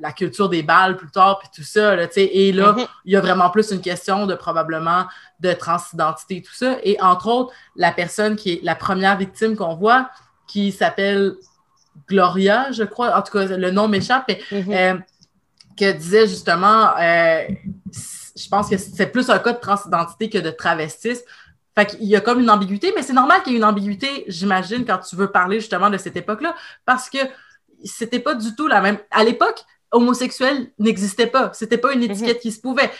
la culture des balles plus tard, puis tout ça. Là, et là, -hmm. il y a vraiment plus une question de probablement de transidentité, tout ça. Et entre autres, la personne qui est la première victime qu'on voit, qui s'appelle Gloria, je crois, en tout cas, le nom m'échappe, mais -hmm. euh, que disait justement, euh, je pense que c'est plus un cas de transidentité que de travestisme. Fait qu'il y a comme une ambiguïté, mais c'est normal qu'il y ait une ambiguïté, j'imagine, quand tu veux parler justement de cette époque-là, parce que c'était pas du tout la même. À l'époque, homosexuel n'existait pas. C'était pas une étiquette qui se pouvait.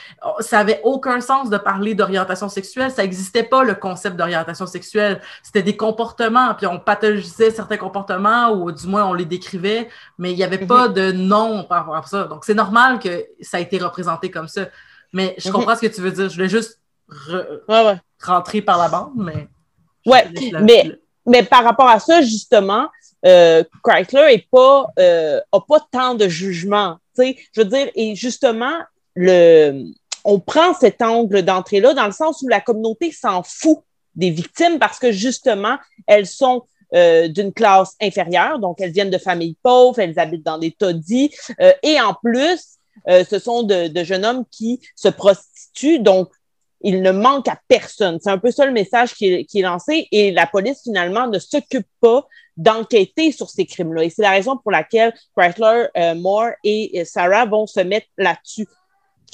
Ça avait aucun sens de parler d'orientation sexuelle. Ça n'existait pas le concept d'orientation sexuelle. C'était des comportements, puis on pathologisait certains comportements ou du moins on les décrivait, mais il n'y avait pas de nom par rapport à ça. Donc c'est normal que ça a été représenté comme ça. Mais je comprends ce que tu veux dire. Je voulais juste re ouais, ouais. rentrer par la bande, mais. Ouais, mais, mais par rapport à ça, justement, euh, Chrysler est pas, euh, a pas tant de jugement. sais, Je veux dire, et justement, le, on prend cet angle d'entrée-là dans le sens où la communauté s'en fout des victimes parce que justement, elles sont euh, d'une classe inférieure, donc elles viennent de familles pauvres, elles habitent dans des taudis, euh, et en plus, euh, ce sont de, de, jeunes hommes qui se prostituent, donc il ne manque à personne. C'est un peu ça le message qui est, qui lancé, et la police finalement ne s'occupe pas d'enquêter sur ces crimes-là. Et c'est la raison pour laquelle Chrysler, euh, Moore et Sarah vont se mettre là-dessus.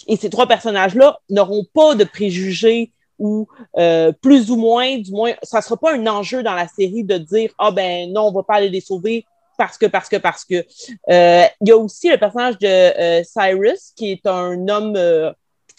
Et ces trois personnages-là n'auront pas de préjugés ou euh, plus ou moins, du moins, ça ne sera pas un enjeu dans la série de dire Ah ben non, on va pas aller les sauver parce que, parce que, parce que. Euh, il y a aussi le personnage de euh, Cyrus, qui est un homme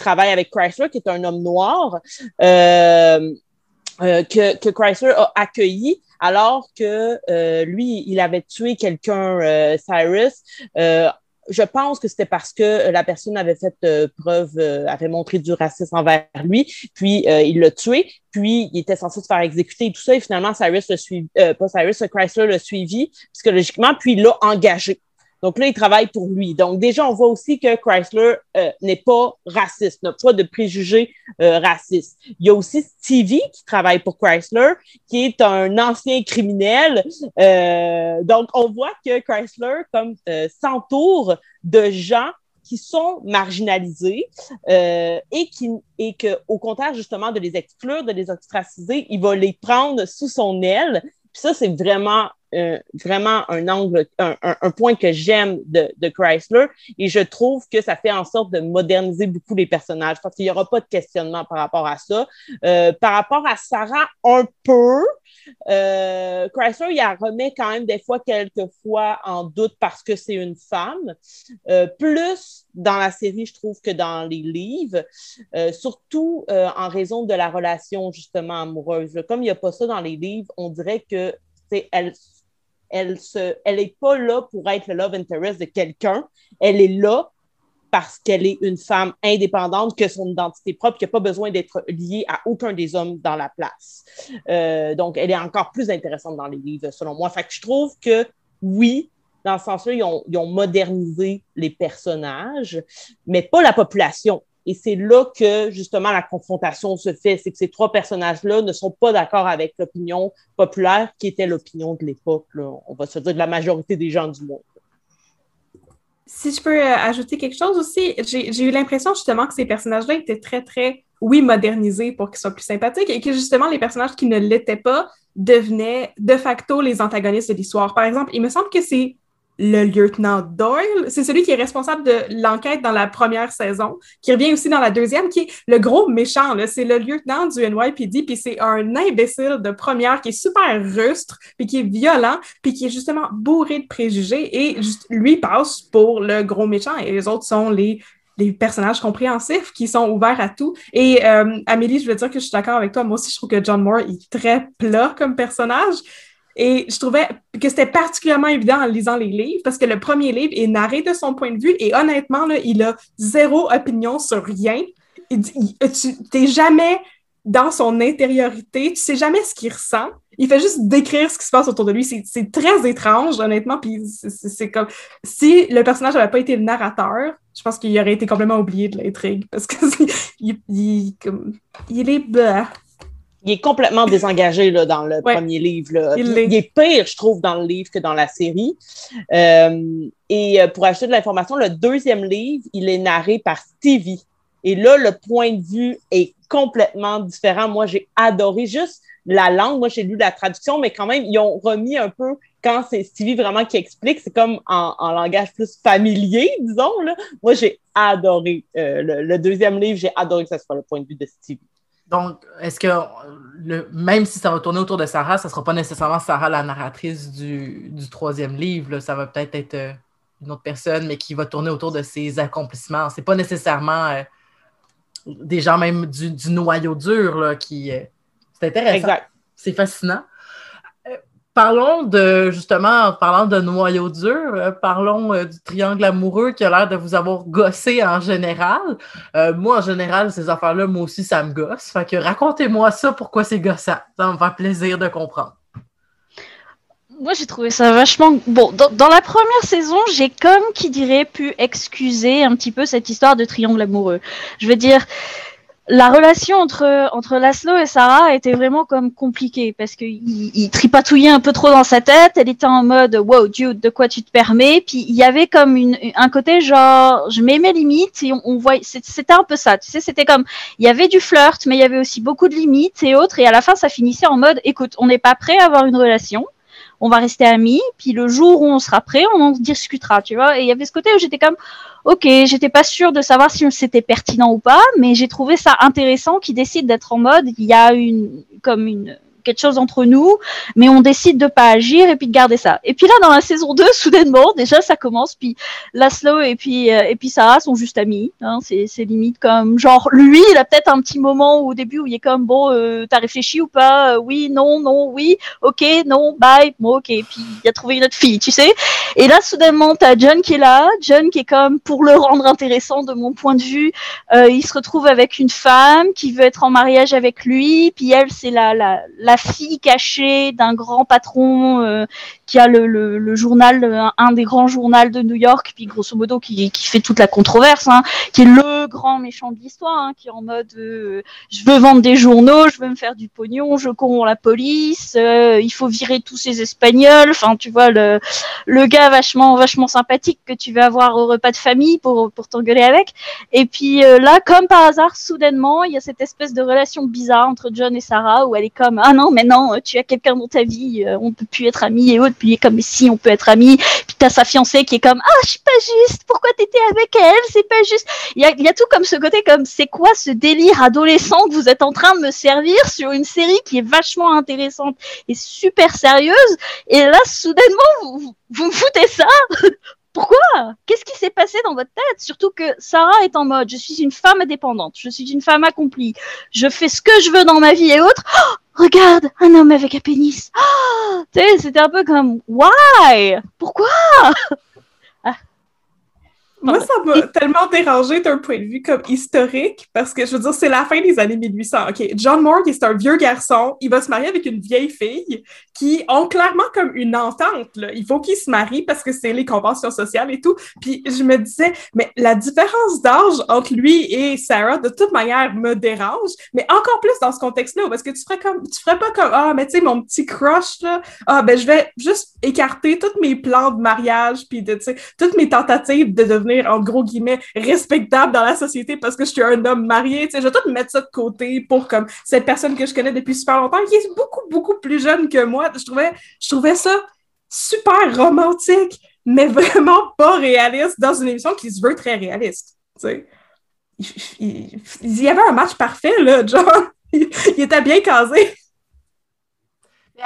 travaille avec Chrysler, qui est un homme noir, que, que Chrysler a accueilli alors que euh, lui, il avait tué quelqu'un, euh, Cyrus. Euh, je pense que c'était parce que la personne avait fait preuve, avait montré du racisme envers lui, puis il l'a tué, puis il était censé se faire exécuter et tout ça, et finalement Cyrus le suivi, pas Cyrus, Chrysler l'a suivi psychologiquement, puis il l'a engagé. Donc là, il travaille pour lui. Donc déjà, on voit aussi que Chrysler euh, n'est pas raciste, n'a pas de préjugés euh, racistes. Il y a aussi Stevie qui travaille pour Chrysler, qui est un ancien criminel. Euh, donc on voit que Chrysler comme euh, s'entoure de gens qui sont marginalisés euh, et qui et que au contraire justement de les exclure, de les ostraciser, il va les prendre sous son aile. Puis ça, c'est vraiment euh, vraiment un angle, un, point que j'aime de, Chrysler et je trouve que ça fait en sorte de moderniser beaucoup les personnages parce qu'il n'y aura pas de questionnement par rapport à ça. Euh, par rapport à Sarah, un peu. Euh, Chrysler, il la remet quand même des fois quelques fois en doute parce que c'est une femme. Plus dans la série, je trouve, que dans les livres, surtout en raison de la relation justement amoureuse. Comme il n'y a pas ça dans les livres, on dirait que elle elle se, elle pas là pour être le love interest de quelqu'un. Elle est là parce qu'elle est une femme indépendante, que son identité propre, qui n'a pas besoin d'être liée à aucun des hommes dans la place. Euh, donc, elle est encore plus intéressante dans les livres, selon moi. Fait que je trouve que oui, dans ce sens-là, ils ont, modernisé les personnages, mais pas la population. Et c'est là que, justement, la confrontation se fait. C'est que ces trois personnages-là ne sont pas d'accord avec l'opinion populaire, qui était l'opinion de l'époque, on va se dire de la majorité des gens du monde. Si je peux euh, ajouter quelque chose aussi, j'ai eu l'impression justement que ces personnages-là étaient très, très, oui, modernisés pour qu'ils soient plus sympathiques et que justement les personnages qui ne l'étaient pas devenaient de facto les antagonistes de l'histoire. Par exemple, il me semble que c'est le lieutenant Doyle. C'est celui qui est responsable de l'enquête dans la première saison, qui revient aussi dans la deuxième, qui est le gros méchant. C'est le lieutenant du NYPD, puis c'est un imbécile de première qui est super rustre, puis qui est violent, puis qui est justement bourré de préjugés. Et lui passe pour le gros méchant, et les autres sont les personnages compréhensifs qui sont ouverts à tout. Et euh, Amélie, je veux dire que je suis d'accord avec toi. Moi aussi, je trouve que John Moore est très plat comme personnage. Et je trouvais que c'était particulièrement évident en lisant les livres parce que le premier livre est narré de son point de vue et honnêtement, là, il a zéro opinion sur rien. tu n'es jamais dans son intériorité, tu sais jamais ce qu'il ressent. Il fait juste décrire ce qui se passe autour de lui. C'est très étrange, honnêtement. Puis c'est comme si le personnage n'avait pas été le narrateur, je pense qu'il aurait été complètement oublié de l'intrigue parce que il, il, est il est complètement désengagé là, dans le premier livre. Il, est. pire, je trouve, dans le livre que dans la série. Euh, et euh, pour acheter de l'information, le deuxième livre, il est narré par Stevie. Et là, le point de vue est complètement différent. Moi, j'ai adoré juste la langue. Moi, j'ai lu la traduction, mais quand même, ils ont remis un peu, quand c'est Stevie vraiment qui explique, c'est comme en, langage plus familier, disons. Là. Moi, j'ai adoré euh, le, le, deuxième livre, j'ai adoré que ce soit le point de vue de Stevie. Donc, est-ce que le, même si ça va tourner autour de Sarah, ça ne sera pas nécessairement Sarah la narratrice du, troisième livre. Ça va peut-être être euh, une autre personne, mais qui va tourner autour de ses accomplissements. Ce n'est pas nécessairement euh, des gens même du, noyau dur là, qui. Euh, c'est intéressant. C'est fascinant. Parlons de, justement, en parlant de noyau dur, euh, parlons euh, du triangle amoureux qui a l'air de vous avoir gossé en général. Euh, moi, en général, ces affaires-là, moi aussi, ça me gosse. Fait que racontez-moi ça, pourquoi c'est gossant. Ça me fait plaisir de comprendre. Moi, j'ai trouvé ça vachement. Bon, dans, dans la première saison, j'ai comme qui dirait pu excuser un petit peu cette histoire de triangle amoureux. Je veux dire, la relation entre entre Laszlo et Sarah était vraiment comme compliquée parce que il, tripatouillait un peu trop dans sa tête. Elle était en mode wow Jude de quoi tu te permets? Puis il y avait comme une un côté genre je mets mes limites et on, on voit c'était un peu ça. Tu sais c'était comme il y avait du flirt mais il y avait aussi beaucoup de limites et autres et à la fin ça finissait en mode écoute on n'est pas prêt à avoir une relation on va rester amis, puis le jour où on sera prêt, on en discutera, tu vois. Et il y avait ce côté où j'étais comme, ok, j'étais pas sûre de savoir si c'était pertinent ou pas, mais j'ai trouvé ça intéressant qu'ils décident d'être en mode, il y a une, comme une, quelque chose entre nous, mais on décide de pas agir et puis de garder ça. Et puis là, dans la saison 2, soudainement, déjà, ça commence, puis Laszlo et puis, euh, et puis Sarah sont juste amis. Hein, c'est, limite comme, genre, lui, il a peut-être un petit moment au début où il est comme, bon, euh, t'as réfléchi ou pas? Euh, oui, non, non, oui, ok, non, bye, bon, ok. Puis il a trouvé une autre fille, tu sais. Et là, soudainement, t'as John qui est là, John qui est comme, pour le rendre intéressant de mon point de vue, il se retrouve avec une femme qui veut être en mariage avec lui, puis elle, c'est la, la la fille cachée d'un grand patron euh, qui a le, le, journal, un, des grands journaux de New York, puis grosso modo qui, qui fait toute la controverse, hein, qui est le grand méchant de l'histoire, hein, qui est en mode euh, je veux vendre des journaux, je veux me faire du pognon, je corromps la police, euh, il faut virer tous ces Espagnols, enfin tu vois le, le gars vachement vachement sympathique que tu vas avoir au repas de famille pour pour t'engueuler avec. Et puis là, comme par hasard, soudainement, il y a cette espèce de relation bizarre entre John et Sarah où elle est comme ah non mais non, tu as quelqu'un dans ta vie, euh, on peut plus être amis et autres. Puis il est comme, si, on peut être amis. Puis t'as sa fiancée qui est comme, ah, je suis pas juste, pourquoi t'étais avec elle, c'est pas juste. Il y a, tout comme ce côté, comme, c'est quoi ce délire adolescent que vous êtes en train de me servir sur une série qui est vachement intéressante et super sérieuse. Et là, soudainement, vous, vous me foutez ça pourquoi? Qu'est-ce qui s'est passé dans votre tête? Surtout que Sarah est en mode, je suis une femme indépendante, je suis une femme accomplie, je fais ce que je veux dans ma vie et autres. Oh, regarde, un homme avec un pénis. Oh, c'était un peu comme, why? Pourquoi? Moi, ça m'a tellement dérangé d'un point de vue comme historique, parce que je veux dire, c'est la fin des années 1800. OK, John Moore, c'est un vieux garçon, il va se marier avec une vieille fille qui ont clairement comme une entente. Là. Il faut qu'il se marie parce que c'est les conventions sociales et tout. Puis je me disais, mais la différence d'âge entre lui et Sarah, de toute manière, me dérange, mais encore plus dans ce contexte-là, parce que tu ferais comme, tu ferais pas comme, ah, mais tu sais, mon petit crush, là, ah, ben je vais juste écarter tous mes plans de mariage, puis de, tu sais, toutes mes tentatives de devenir en gros guillemets, respectable dans la société parce que je suis un homme marié. Tu sais, je vais tout mettre ça de côté pour comme cette personne que je connais depuis super longtemps, qui est beaucoup, beaucoup plus jeune que moi. Je trouvais, je trouvais ça super romantique, mais vraiment pas réaliste dans une émission qui se veut très réaliste. Tu sais. Il, y avait un match parfait, là, genre. Il, était bien casé.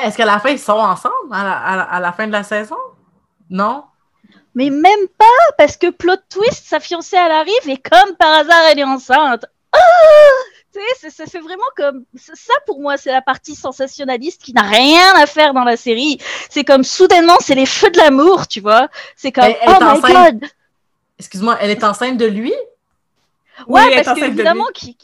Est-ce qu'à la fin, ils sont ensemble à la fin de la saison? Non? Mais même pas, parce que plot twist, sa fiancée, elle arrive et comme par hasard, elle est enceinte. Ah tu sais, ça fait vraiment comme ça pour moi, c'est la partie sensationnaliste qui n'a rien à faire dans la série. C'est comme soudainement, c'est les feux de l'amour, tu vois. C'est comme oh my god. Excuse-moi, elle est enceinte de lui? Ouais, parce que évidemment, qui,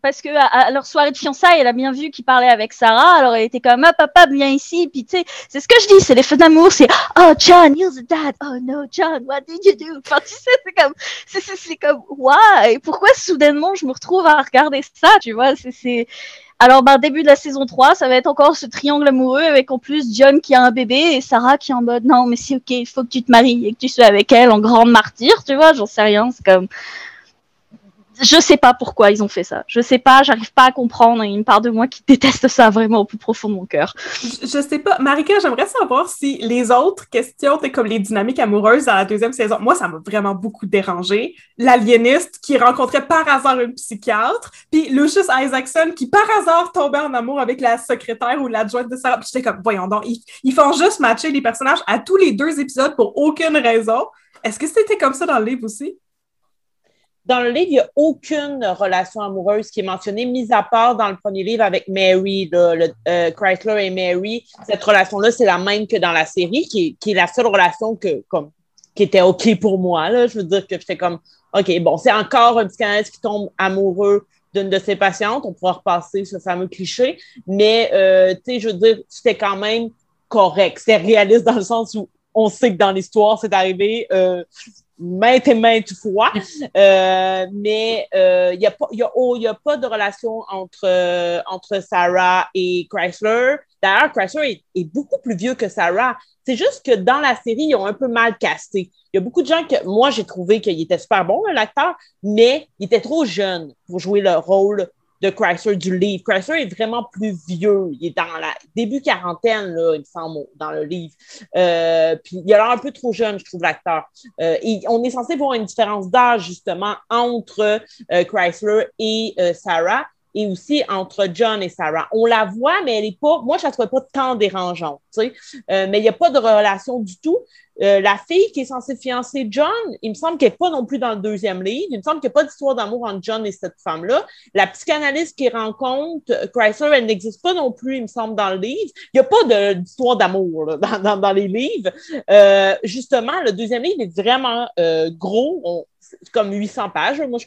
parce que à, leur soirée de fiançailles, elle a bien vu qu'il parlait avec Sarah, alors elle était comme ah papa viens ici, puis tu sais, c'est ce que je dis, c'est les feux d'amour, c'est oh John, you're the dad, oh no John, what did you do? Enfin tu sais, c'est comme, c'est comme why? Pourquoi soudainement je me retrouve à regarder ça, tu vois? C'est alors, ben, début de la saison 3, ça va être encore ce triangle amoureux avec en plus John qui a un bébé et Sarah qui est en mode non, mais c'est ok, il faut que tu te maries et que tu sois avec elle en grande martyr, tu vois, j'en sais rien, c'est comme je sais pas pourquoi ils ont fait ça. Je sais pas, j'arrive pas à comprendre. Il y a une part de moi qui déteste ça vraiment au plus profond de mon cœur. Je, sais pas. Marika, j'aimerais savoir si les autres questions, comme les dynamiques amoureuses dans la deuxième saison, moi, ça m'a vraiment beaucoup dérangé. L'aliéniste qui rencontrait par hasard une psychiatre, puis Lucius Isaacson qui par hasard tombait en amour avec la secrétaire ou l'adjointe de Sarah. J'étais comme, voyons donc, ils, ils font juste matcher les personnages à tous les deux épisodes pour aucune raison. Est-ce que c'était comme ça dans le livre aussi? Dans le livre, il n'y a aucune relation amoureuse qui est mentionnée, mis à part dans le premier livre avec Mary, le, euh, Chrysler et Mary. Cette relation-là, c'est la même que dans la série, qui est, la seule relation que, comme, qui était OK pour moi. Là. Je veux dire que j'étais comme, OK, bon, c'est encore un psychanalyste qui tombe amoureux d'une de ses patientes. On pourra repasser ce fameux cliché. Mais, euh, tu sais, je veux dire, c'était quand même correct. C'était réaliste dans le sens où on sait que dans l'histoire, c'est arrivé. Euh, maintes et maintes fois. Euh, mais il euh, n'y a, pas, y a, oh, y a pas de relation entre, euh, entre Sarah et Chrysler. D'ailleurs, Chrysler est, beaucoup plus vieux que Sarah. C'est juste que dans la série, ils ont un peu mal casté. Il y a beaucoup de gens que moi, j'ai trouvé qu'il était super bon, l'acteur, mais il était trop jeune pour jouer le rôle de Chrysler du livre. Chrysler est vraiment plus vieux. Il est dans la début quarantaine, là, il me semble, dans le livre. Euh, puis il a l'air un peu trop jeune, je trouve, l'acteur. Euh, et on est censé voir une différence d'âge, justement, entre euh, Chrysler et Sarah et aussi entre John et Sarah. On la voit, mais elle est pas, moi, je la trouvais pas tant dérangeante. Euh, mais il n'y a pas de relation du tout. Euh, la fille qui est censée fiancer John, il me semble qu'elle n'est pas non plus dans le deuxième livre. Il me semble qu'il n'y a pas d'histoire d'amour entre John et cette femme-là. La psychanalyste qui rencontre Chrysler, elle n'existe pas non plus, il me semble, dans le livre. Il n'y a pas d'histoire d'amour dans, dans, dans, les livres. Euh, justement, le deuxième livre est vraiment gros. On, comme 800 pages. Moi, je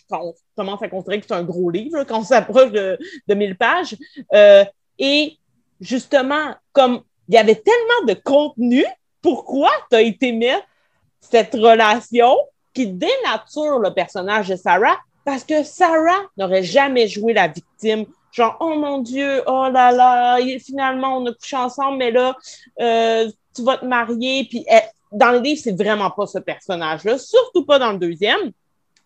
commence à considérer que c'est un gros livre quand on s'approche de, de 1000 pages. Euh, et justement, comme il y avait tellement de contenu, pourquoi tu as été mettre cette relation qui dénature le personnage de Sarah? Parce que Sarah n'aurait jamais joué la victime. Genre, oh mon Dieu, oh là là, finalement, on a couché ensemble, mais là, euh, tu vas te marier. Puis dans le livre, c'est vraiment pas ce personnage-là, surtout pas dans le deuxième.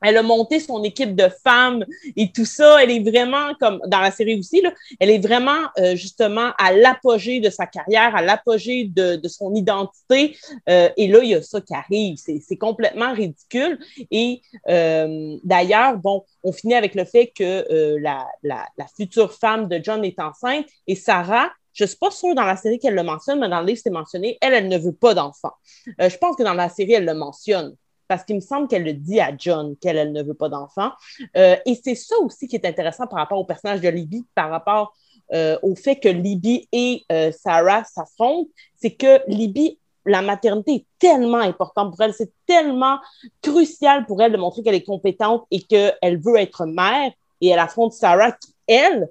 Elle a monté son équipe de femmes et tout ça. Elle est vraiment, comme dans la série aussi, là, elle est vraiment euh, justement à l'apogée de sa carrière, à l'apogée de, de, son identité. Euh, et là, il y a ça qui arrive. C'est complètement ridicule. Et euh, d'ailleurs, bon, on finit avec le fait que la, la, la, future femme de John est enceinte et Sarah, je ne suis pas sûre dans la série qu'elle le mentionne, mais dans le livre, c'est mentionné. Elle, elle ne veut pas d'enfant. je pense que dans la série, elle le mentionne parce qu'il me semble qu'elle le dit à John qu'elle elle ne veut pas d'enfant. Euh, et c'est ça aussi qui est intéressant par rapport au personnage de Libby, par rapport euh, au fait que Libby et euh, Sarah s'affrontent, c'est que Libby, la maternité est tellement importante pour elle, c'est tellement crucial pour elle de montrer qu'elle est compétente et qu'elle veut être mère. Et elle affronte Sarah qui, elle,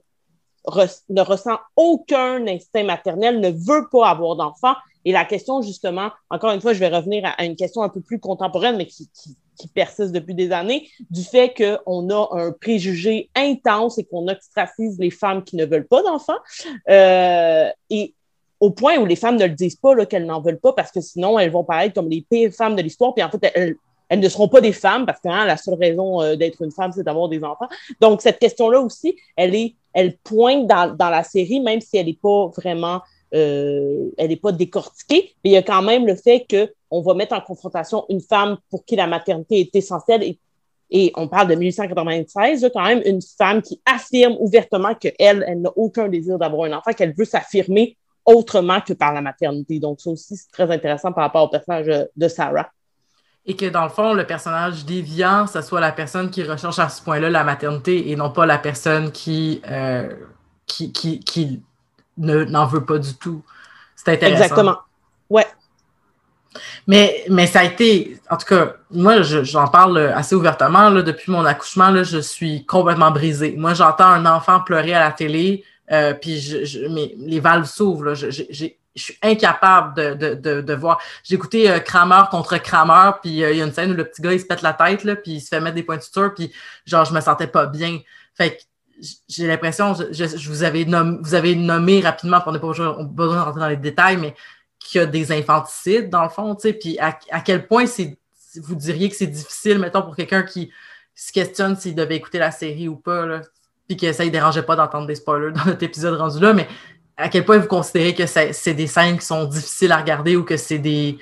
ne ressent aucun instinct maternel, ne veut pas avoir d'enfant. Et la question, justement, encore une fois, je vais revenir à, une question un peu plus contemporaine, mais qui, persiste depuis des années, du fait qu'on a un préjugé intense et qu'on ostracise les femmes qui ne veulent pas d'enfants. Euh, et au point où les femmes ne le disent pas qu'elles n'en veulent pas parce que sinon elles vont paraître comme les pires femmes de l'histoire. Puis en fait, elles, ne seront pas des femmes parce que hein, la seule raison euh, d'être une femme, c'est d'avoir des enfants. Donc, cette question-là aussi, elle est, elle pointe dans, dans la série, même si elle n'est pas vraiment, euh, elle n'est pas décortiquée. Mais il y a quand même le fait qu'on va mettre en confrontation une femme pour qui la maternité est essentielle et et on parle de 1896, quand même, une femme qui affirme ouvertement qu'elle, elle, n'a aucun désir d'avoir un enfant, qu'elle veut s'affirmer autrement que par la maternité. Donc, ça aussi, c'est très intéressant par rapport au personnage de Sarah. Et que dans le fond, le personnage déviant, ce soit la personne qui recherche à ce point-là la maternité et non pas la personne qui, euh, qui, qui, qui n'en veut pas du tout. C'est intéressant. Exactement. Ouais. Mais, mais ça a été, en tout cas, moi, j'en parle assez ouvertement. Là, depuis mon accouchement, là, je suis complètement brisée. Moi, j'entends un enfant pleurer à la télé, euh, puis je, les valves s'ouvrent. Je, suis incapable de, de, de, voir. J'ai écouté euh, Kramer contre Kramer, puis euh, il y a une scène où le petit gars, il se pète la tête, là, puis il se fait mettre des points de suture, puis genre, je me sentais pas bien. Fait que j'ai l'impression, je, vous, avais nommé, vous avez nommé rapidement, on n'a pas besoin de rentrer dans les détails, mais qu'il y a des infanticides, dans le fond, tu sais, puis à, à, quel point c'est, vous diriez que c'est difficile, mettons, pour quelqu'un qui se questionne s'il devait écouter la série ou pas, là, puis que ça ne dérangeait pas d'entendre des spoilers dans notre épisode rendu là, mais à quel point vous considérez que c'est des scènes qui sont difficiles à regarder ou que c'est des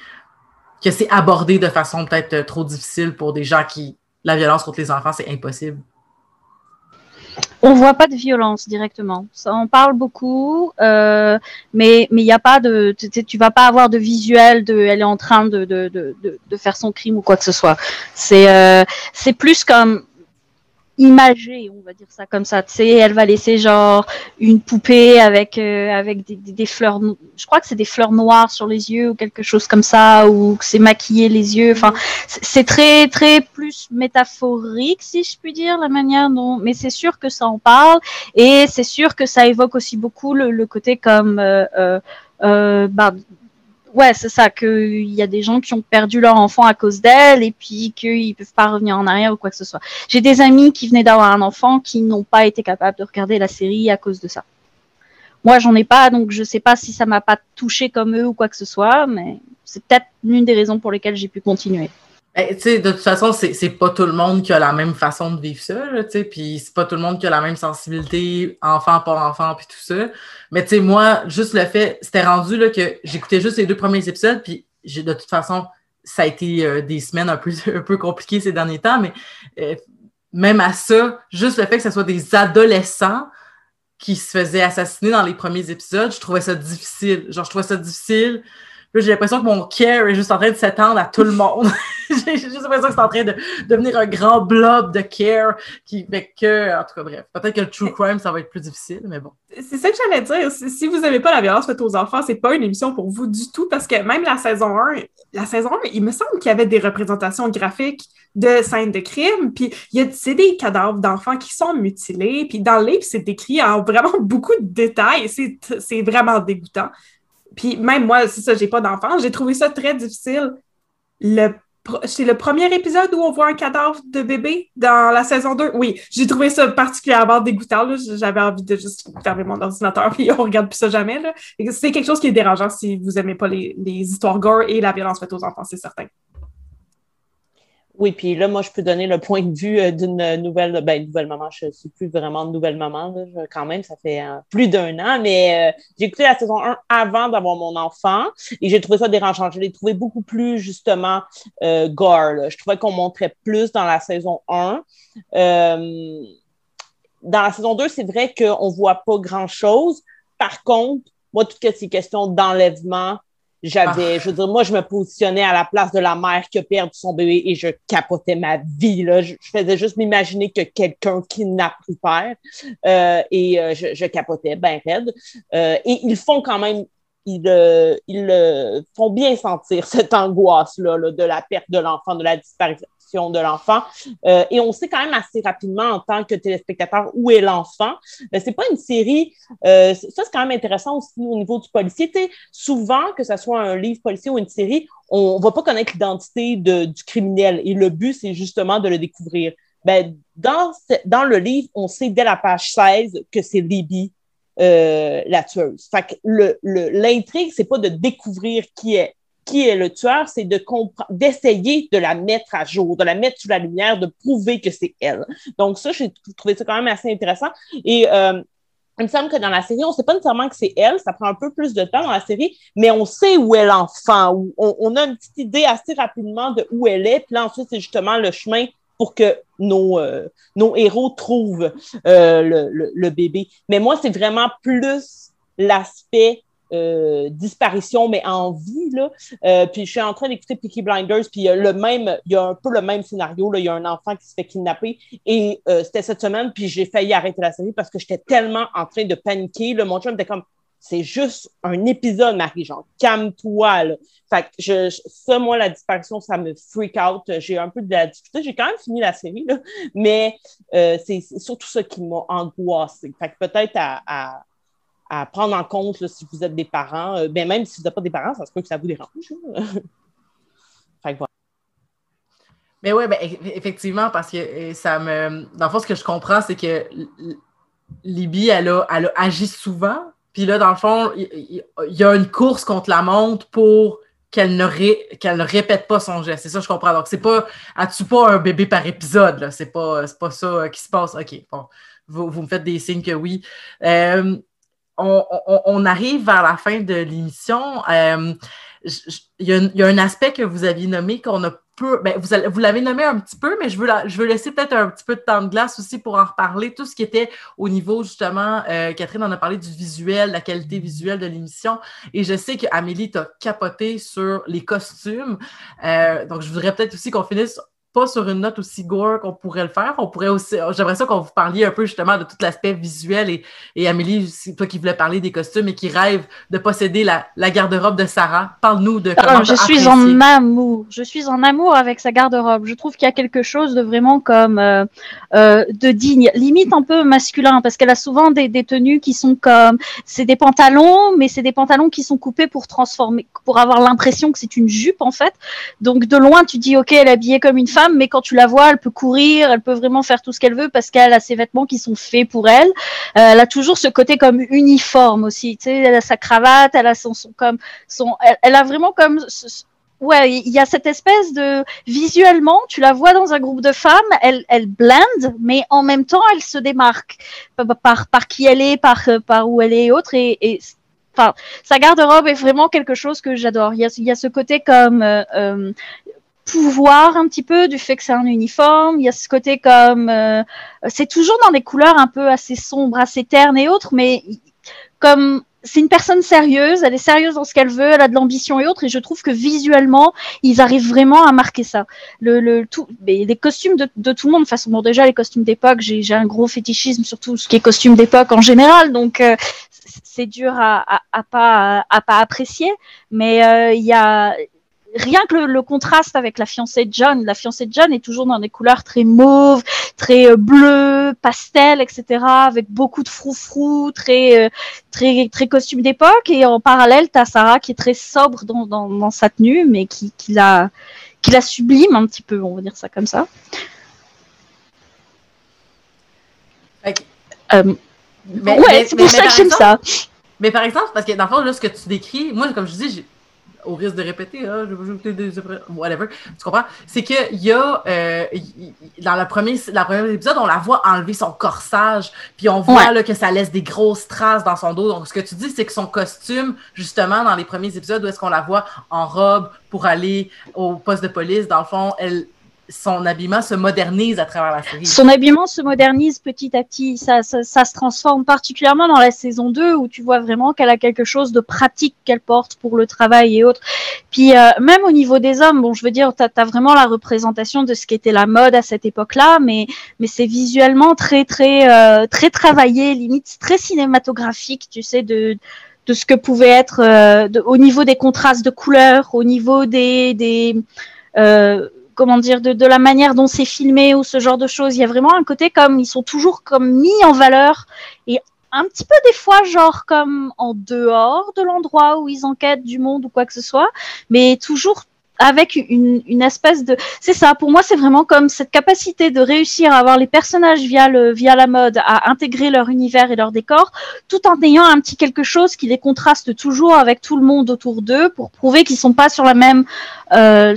que c'est abordé de façon peut-être trop difficile pour des gens qui la violence contre les enfants, c'est impossible? On voit pas de violence directement. En parle beaucoup, euh, mais mais il n'y a pas de tu, tu vas pas avoir de visuel de elle est en train de de, de, de faire son crime ou quoi que ce soit. C'est euh, c'est plus comme imagée, on va dire ça comme ça. Tu sais, elle va laisser genre une poupée avec euh, avec des, des, fleurs, je crois que c'est des fleurs noires sur les yeux ou quelque chose comme ça, ou que c'est maquiller les yeux. Enfin, c'est très très plus métaphorique si je puis dire la manière dont. Mais c'est sûr que ça en parle et c'est sûr que ça évoque aussi beaucoup le, le côté comme euh, euh, bah, ouais, c'est ça, qu'il y a des gens qui ont perdu leur enfant à cause d'elle et puis qu'ils peuvent pas revenir en arrière ou quoi que ce soit. J'ai des amis qui venaient d'avoir un enfant qui n'ont pas été capables de regarder la série à cause de ça. Moi, j'en ai pas, donc je sais pas si ça m'a pas touché comme eux ou quoi que ce soit, mais c'est peut-être l'une des raisons pour lesquelles j'ai pu continuer. Eh, de toute façon, c'est pas tout le monde qui a la même façon de vivre ça, puis c'est pas tout le monde qui a la même sensibilité, enfant par enfant, puis tout ça. Mais tu sais, moi, juste le fait, c'était rendu là, que j'écoutais juste les deux premiers épisodes, puis de toute façon, ça a été euh, des semaines un peu, un compliquées ces derniers temps, mais euh, même à ça, juste le fait que ce soit des adolescents qui se faisaient assassiner dans les premiers épisodes, je trouvais ça difficile. Genre, je trouvais ça difficile j'ai l'impression que mon care est juste en train de s'étendre à tout le monde. j'ai juste l'impression que c'est en train de devenir un grand blob de care qui fait que, en tout cas, bref. Peut-être que le true crime, ça va être plus difficile, mais bon. C'est ça que j'allais dire. Si vous n'aimez pas la violence faite aux enfants, c'est pas une émission pour vous du tout parce que même la saison 1, la saison 1, il me semble qu'il y avait des représentations graphiques de scènes de crime, puis c'est des cadavres d'enfants qui sont mutilés, puis dans le livre, c'est décrit en vraiment beaucoup de détails. C'est vraiment dégoûtant. Puis même moi, c'est ça, j'ai pas d'enfant. J'ai trouvé ça très difficile. Le c'est le premier épisode où on voit un cadavre de bébé dans la saison 2. Oui, j'ai trouvé ça particulièrement dégoûtant. J'avais envie de juste fermer mon ordinateur puis on regarde plus ça jamais. C'est quelque chose qui est dérangeant si vous aimez pas les, les histoires gore et la violence faite aux enfants, c'est certain. Oui, puis là, moi, je peux donner le point de vue euh, d'une nouvelle, ben, nouvelle maman. Je suis plus vraiment de nouvelle maman, quand même, ça fait euh, plus d'un an, mais euh, j'ai écouté la saison 1 avant d'avoir mon enfant et j'ai trouvé ça dérangeant. Je l'ai trouvé beaucoup plus, justement, gore. Je trouvais qu'on montrait plus dans la saison 1. dans la saison 2, c'est vrai qu'on voit pas grand-chose. Par contre, moi, toutes ces questions d'enlèvement, j'avais, ah. je veux dire, moi, je me positionnais à la place de la mère qui a perdu son bébé et je capotais ma vie. Là. Je, faisais juste m'imaginer que quelqu'un kidnappe le père euh, et euh, je, je, capotais ben raide. Euh, et ils font quand même ils, ils font bien sentir cette angoisse-là de la perte de l'enfant, de la disparition de l'enfant. Euh, et on sait quand même assez rapidement en tant que téléspectateur où est l'enfant. Euh, c'est pas une série, euh, ça c'est quand même intéressant aussi au niveau du policier. souvent, que ce soit un livre policier ou une série, on, ne va pas connaître l'identité du criminel. Et le but, c'est justement de le découvrir. Ben, dans, dans le livre, on sait dès la page 16 que c'est Libby la tueuse. Fait que l'intrigue, c'est pas de découvrir qui est qui est le tueur, c'est de d'essayer de la mettre à jour, de la mettre sous la lumière, de prouver que c'est elle. Donc ça, j'ai trouvé ça quand même assez intéressant. Et euh, il me semble que dans la série, on ne sait pas nécessairement que c'est elle, ça prend un peu plus de temps dans la série, mais on sait où est l'enfant, on, on, a une petite idée assez rapidement de où elle est, puis là ensuite, c'est justement le chemin pour que nos, euh, héros trouvent euh, le, bébé. Mais moi, c'est vraiment plus l'aspect euh, disparition, mais en vie. Là. Puis je suis en train d'écouter Peaky Blinders, puis il y a le même, il y a un peu le même scénario. Là. Il y a un enfant qui se fait kidnapper. Et c'était cette semaine, puis j'ai failli arrêter la série parce que j'étais tellement en train de paniquer. Là. Mon chum était comme c'est juste un épisode, Marie, genre, calme-toi, là. Fait que je, ça, moi, la disparition, ça me freak out. J'ai un peu de la difficulté. J'ai quand même fini la série, là, mais c'est surtout ça qui m'a angoissé. Fait que peut-être à à prendre en compte si vous êtes des parents. Euh, ben, même si vous n'êtes pas des parents, ça se peut que ça vous dérange. fait que voilà. Mais oui, ben, effectivement, parce que euh, ça me. Dans le fond, ce que je comprends, c'est que Libye, elle a, elle a agi souvent. Puis là, dans le fond, il, y a une course contre la montre pour qu'elle ne, qu'elle ne répète pas son geste. C'est ça, je comprends. Donc, c'est pas. Tue pas un bébé par épisode. C'est pas, pas ça euh, qui se passe. OK, bon. Vous, vous, me faites des signes que oui. Euh, on, arrive vers la fin de l'émission. Euh, il y, a un aspect que vous aviez nommé qu'on a peu. Ben, vous, l'avez nommé un petit peu, mais je veux, je veux laisser peut-être un petit peu de temps de glace aussi pour en reparler. Tout ce qui était au niveau, justement, euh, Catherine en a parlé du visuel, la qualité visuelle de l'émission. Et je sais qu'Amélie t'a capoté sur les costumes. Euh, donc, je voudrais peut-être aussi qu'on finisse pas sur une note aussi gore qu'on pourrait le faire. On pourrait aussi, j'aimerais ça qu'on vous parliez un peu justement de tout l'aspect visuel et, et Amélie, toi qui voulais parler des costumes et qui rêve de posséder la, la garde-robe de Sarah. Parle-nous de comment Je suis en amour. Je suis en amour avec sa garde-robe. Je trouve qu'il y a quelque chose de vraiment comme euh, euh, de digne, limite un peu masculin parce qu'elle a souvent des, des tenues qui sont comme, c'est des pantalons, mais c'est des pantalons qui sont coupés pour transformer, pour avoir l'impression que c'est une jupe en fait. Donc de loin, tu dis ok, elle est habillée comme une femme mais quand tu la vois, elle peut courir, elle peut vraiment faire tout ce qu'elle veut parce qu'elle a ses vêtements qui sont faits pour elle. Euh, elle a toujours ce côté comme uniforme aussi, tu sais, elle a sa cravate, elle a son, comme son, elle, a vraiment comme ouais, il y a cette espèce de visuellement, tu la vois dans un groupe de femmes, elle, elle blende, mais en même temps, elle se démarque par, par, qui elle est, par, par où elle est et autres. Et, enfin, sa garde-robe est vraiment quelque chose que j'adore. Il y a, il y a ce côté comme euh, euh pouvoir un petit peu du fait que c'est un uniforme. Il y a ce côté comme euh, c'est toujours dans des couleurs un peu assez sombres, assez ternes et autres, mais comme c'est une personne sérieuse, elle est sérieuse dans ce qu'elle veut, elle a de l'ambition et autres, et je trouve que visuellement, ils arrivent vraiment à marquer ça. Le, le tout, mais les costumes de, de, tout le monde, de façon, bon, déjà les costumes d'époque, j'ai un gros fétichisme sur tout ce qui est costume d'époque en général, donc euh, c'est dur à, à, à, pas à pas apprécier, mais euh, il y a rien que le, contraste avec la fiancée de John, la fiancée de John est toujours dans des couleurs très mauves, très euh, bleues, pastel, etc., avec beaucoup de froufrou, très, euh, très, très costume d'époque. Et en parallèle, tu as Sarah qui est très sobre dans, dans, sa tenue, mais qui, qui, la, qui la sublime un petit peu, on va dire ça comme ça. Euh, ouais, c'est pour ça que j'aime ça. Mais par exemple, parce que dans le fond, là, ce que tu décris, moi, comme je dis, au risque de répéter, hein, je des whatever, tu comprends? C'est qu'il y a, euh, dans le premier, la première épisode, on la voit enlever son corsage, puis on voit là, que ça laisse des grosses traces dans son dos. Donc, ce que tu dis, c'est que son costume, justement, dans les premiers épisodes, où est-ce qu'on la voit en robe pour aller au poste de police, dans le fond, elle, son habillement se modernise à travers la série. Son habillement se modernise petit à petit. Ça, ça, se transforme particulièrement dans la saison 2 où tu vois vraiment qu'elle a quelque chose de pratique qu'elle porte pour le travail et autres. Puis euh, même au niveau des hommes, bon, je veux dire, tu as, vraiment la représentation de ce qui était la mode à cette époque-là, mais, mais c'est visuellement très, très, euh, très travaillé, limite très cinématographique, tu sais, de de ce que pouvait être euh, au niveau des contrastes de couleurs, au niveau des, des euh, comment dire, de, de, la manière dont c'est filmé ou ce genre de choses. Il y a vraiment un côté comme ils sont toujours comme mis en valeur et un petit peu des fois genre comme en dehors de l'endroit où ils enquêtent du monde ou quoi que ce soit, mais toujours avec une, espèce de c'est ça. Pour moi c'est vraiment comme cette capacité de réussir à avoir les personnages via la mode à intégrer leur univers et leur décor tout en ayant un petit quelque chose qui les contraste toujours avec tout le monde autour d'eux pour prouver qu'ils sont pas sur la même euh,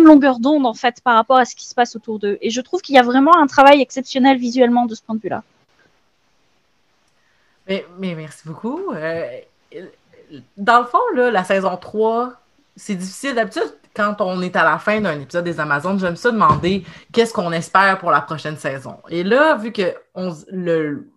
longueur d'onde en fait par rapport à ce qui se passe autour d'eux. Et je trouve qu'il y a vraiment un travail exceptionnel visuellement de ce point de vue là mais, merci beaucoup. Euh, dans le fond la saison 3 c'est difficile. D'habitude, quand on est à la fin d'un épisode des Amazones, j'aime ça demander qu'est-ce qu'on espère pour la prochaine saison. Et là, vu que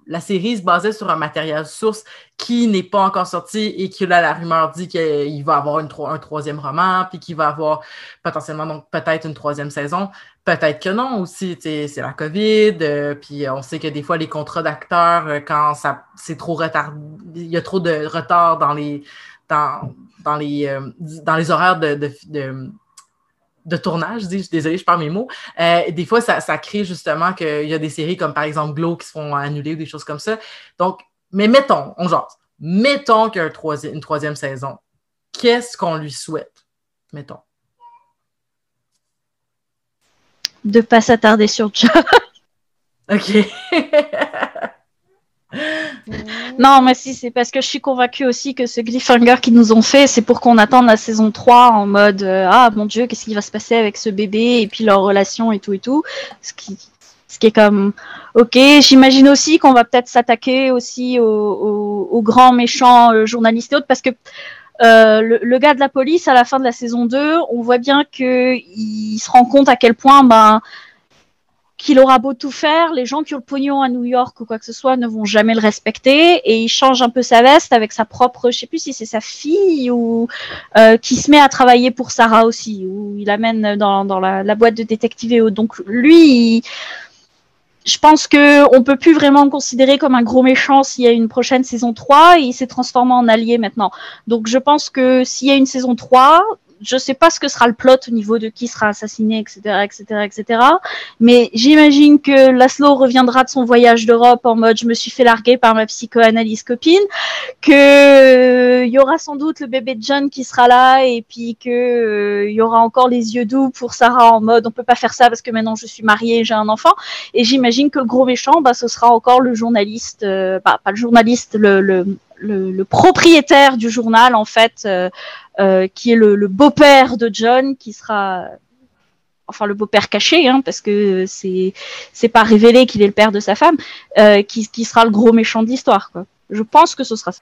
la série se basait sur un matériel source qui n'est pas encore sorti et que là, la rumeur dit qu'il va avoir un troisième roman, puis qu'il va avoir potentiellement donc peut-être une troisième saison, peut-être que non aussi. C'est la COVID, euh, puis on sait que des fois, les contrats d'acteurs, euh, quand ça c'est trop retard, il y a trop de retard dans les dans, dans, les, euh, dans les horaires de, de, de, tournage, je dis, désolé, je parle mes mots. Euh, des fois, ça, ça crée justement qu'il y a des séries comme par exemple Glow qui se font annuler ou des choses comme ça. Donc, mais mettons, on jase, mettons qu'il y a une troisième saison. Qu'est-ce qu'on lui souhaite? Mettons? De ne pas s'attarder sur John. OK. Non, mais si, c'est parce que je suis convaincue aussi que ce cliffhanger qu'ils nous ont fait, c'est pour qu'on attende la saison 3 en mode euh, Ah mon Dieu, qu'est-ce qui va se passer avec ce bébé et puis leur relation et tout et tout. Ce qui, ce qui est comme Ok, j'imagine aussi qu'on va peut-être s'attaquer aussi aux, grands méchants euh, journalistes et autres parce que euh, le, gars de la police à la fin de la saison 2, on voit bien qu'il se rend compte à quel point ben, qu'il aura beau tout faire, les gens qui ont le pognon à New York ou quoi que ce soit ne vont jamais le respecter et il change un peu sa veste avec sa propre, je sais plus si c'est sa fille ou euh, qui se met à travailler pour Sarah aussi, ou il amène dans, dans la, la, boîte de détective Donc lui, je pense que on peut plus vraiment le considérer comme un gros méchant s'il y a une prochaine saison 3 et il s'est transformé en allié maintenant. Donc je pense que s'il y a une saison 3, je sais pas ce que sera le plot au niveau de qui sera assassiné, etc., etc., etc. Mais j'imagine que Laszlo reviendra de son voyage d'Europe en mode je me suis fait larguer par ma psychoanalyse copine, que il euh, y aura sans doute le bébé de John qui sera là et puis que il euh, y aura encore les yeux doux pour Sarah en mode on peut pas faire ça parce que maintenant je suis mariée, j'ai un enfant. Et j'imagine que le gros méchant, bah, ce sera encore le journaliste, bah, pas le journaliste, le, le le, propriétaire du journal, en fait, euh, euh, qui est le, le beau-père de John, qui sera, enfin le beau-père caché, hein, parce que c'est c'est pas révélé qu'il est le père de sa femme, euh, qui, qui sera le gros méchant de l'histoire. Je pense que ce sera ça.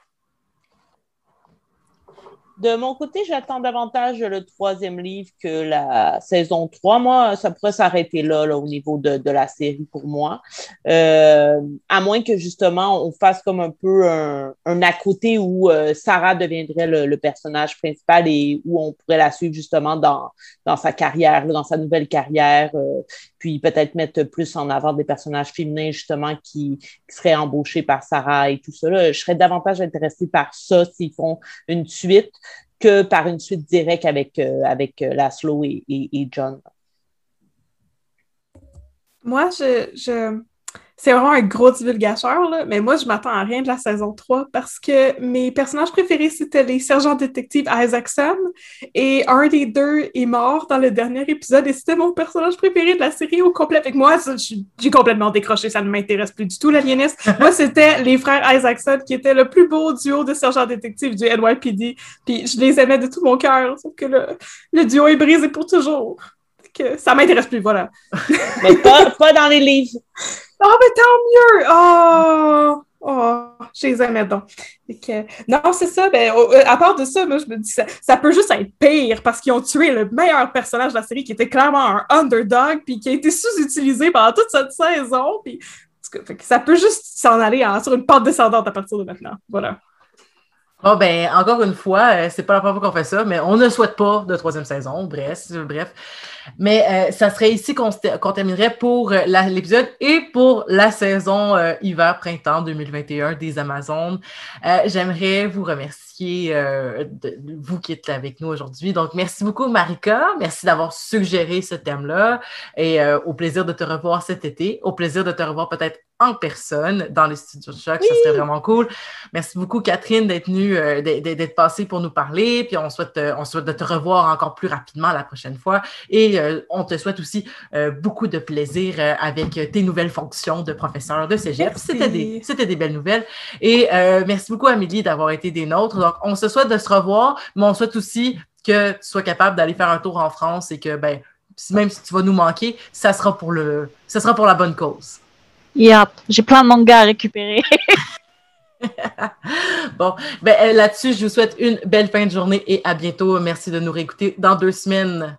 De mon côté, j'attends davantage le troisième livre que la saison 3. Moi, ça pourrait s'arrêter là, au niveau de, de, la série pour moi. Euh, à moins que justement on fasse comme un peu un, un à côté où euh, Sarah deviendrait le, le, personnage principal et où on pourrait la suivre justement dans, dans sa carrière, dans sa nouvelle carrière. Euh, puis peut-être mettre plus en avant des personnages féminins justement qui, qui seraient embauchés par Sarah et tout ça. Je serais davantage intéressée par ça s'ils font une suite que par une suite directe avec, euh, avec euh, Laszlo et, John. Moi, je, c'est vraiment un gros divulgateur, là, mais moi, je m'attends à rien de la saison 3 parce que mes personnages préférés, c'était les sergents détectives Isaacson et un des deux est mort dans le dernier épisode et c'était mon personnage préféré de la série au complet. Avec moi, j'ai complètement décroché, ça ne m'intéresse plus du tout, l'aliéniste. moi, c'était les frères Isaacson qui étaient le plus beau duo de sergents détectives du NYPD, puis je les aimais de tout mon cœur, sauf que le, le duo est brisé pour toujours. Que ça m'intéresse plus, voilà. mais pas, pas dans les livres. Ah, oh, mais tant mieux! Oh! Oh, je les aimais donc. non, c'est ça. Ben, euh, à part de ça, moi, je me dis, ça, ça peut juste être pire parce qu'ils ont tué le meilleur personnage de la série qui était clairement un underdog puis qui a été sous-utilisé pendant toute cette saison. Puis, ça peut juste s'en aller sur une pente descendante à partir de maintenant. Voilà. Oh ben, encore une fois, euh, c'est pas la première fois qu'on fait ça, mais on ne souhaite pas de troisième saison. Bref, bref. Mais euh, ça serait ici qu'on terminerait pour euh, l'épisode et pour la saison hiver-printemps 2021 des Amazones. J'aimerais vous remercier, de, vous qui êtes avec nous aujourd'hui. Donc, merci beaucoup, Marika. Merci d'avoir suggéré ce thème-là. Et au plaisir de te revoir cet été. Au plaisir de te revoir peut-être en personne dans les studios de choc. Ça serait vraiment cool. Merci beaucoup, Catherine, d'être venue, euh, d'être passée pour nous parler. Puis on souhaite, euh, on souhaite de te revoir encore plus rapidement la prochaine fois. Et euh, on te souhaite aussi beaucoup de plaisir avec tes nouvelles fonctions de professeur de cégep. C'était des, des belles nouvelles. Et merci beaucoup, Amélie, d'avoir été des nôtres. Donc, on se souhaite de se revoir, mais on souhaite aussi que tu sois capable d'aller faire un tour en France et que, ben, même si tu vas nous manquer, ça sera pour le, ça sera pour la bonne cause. Yep, j'ai plein de mangas à récupérer. bon, ben, euh, là-dessus, je vous souhaite une belle fin de journée et à bientôt. Merci de nous réécouter dans deux semaines.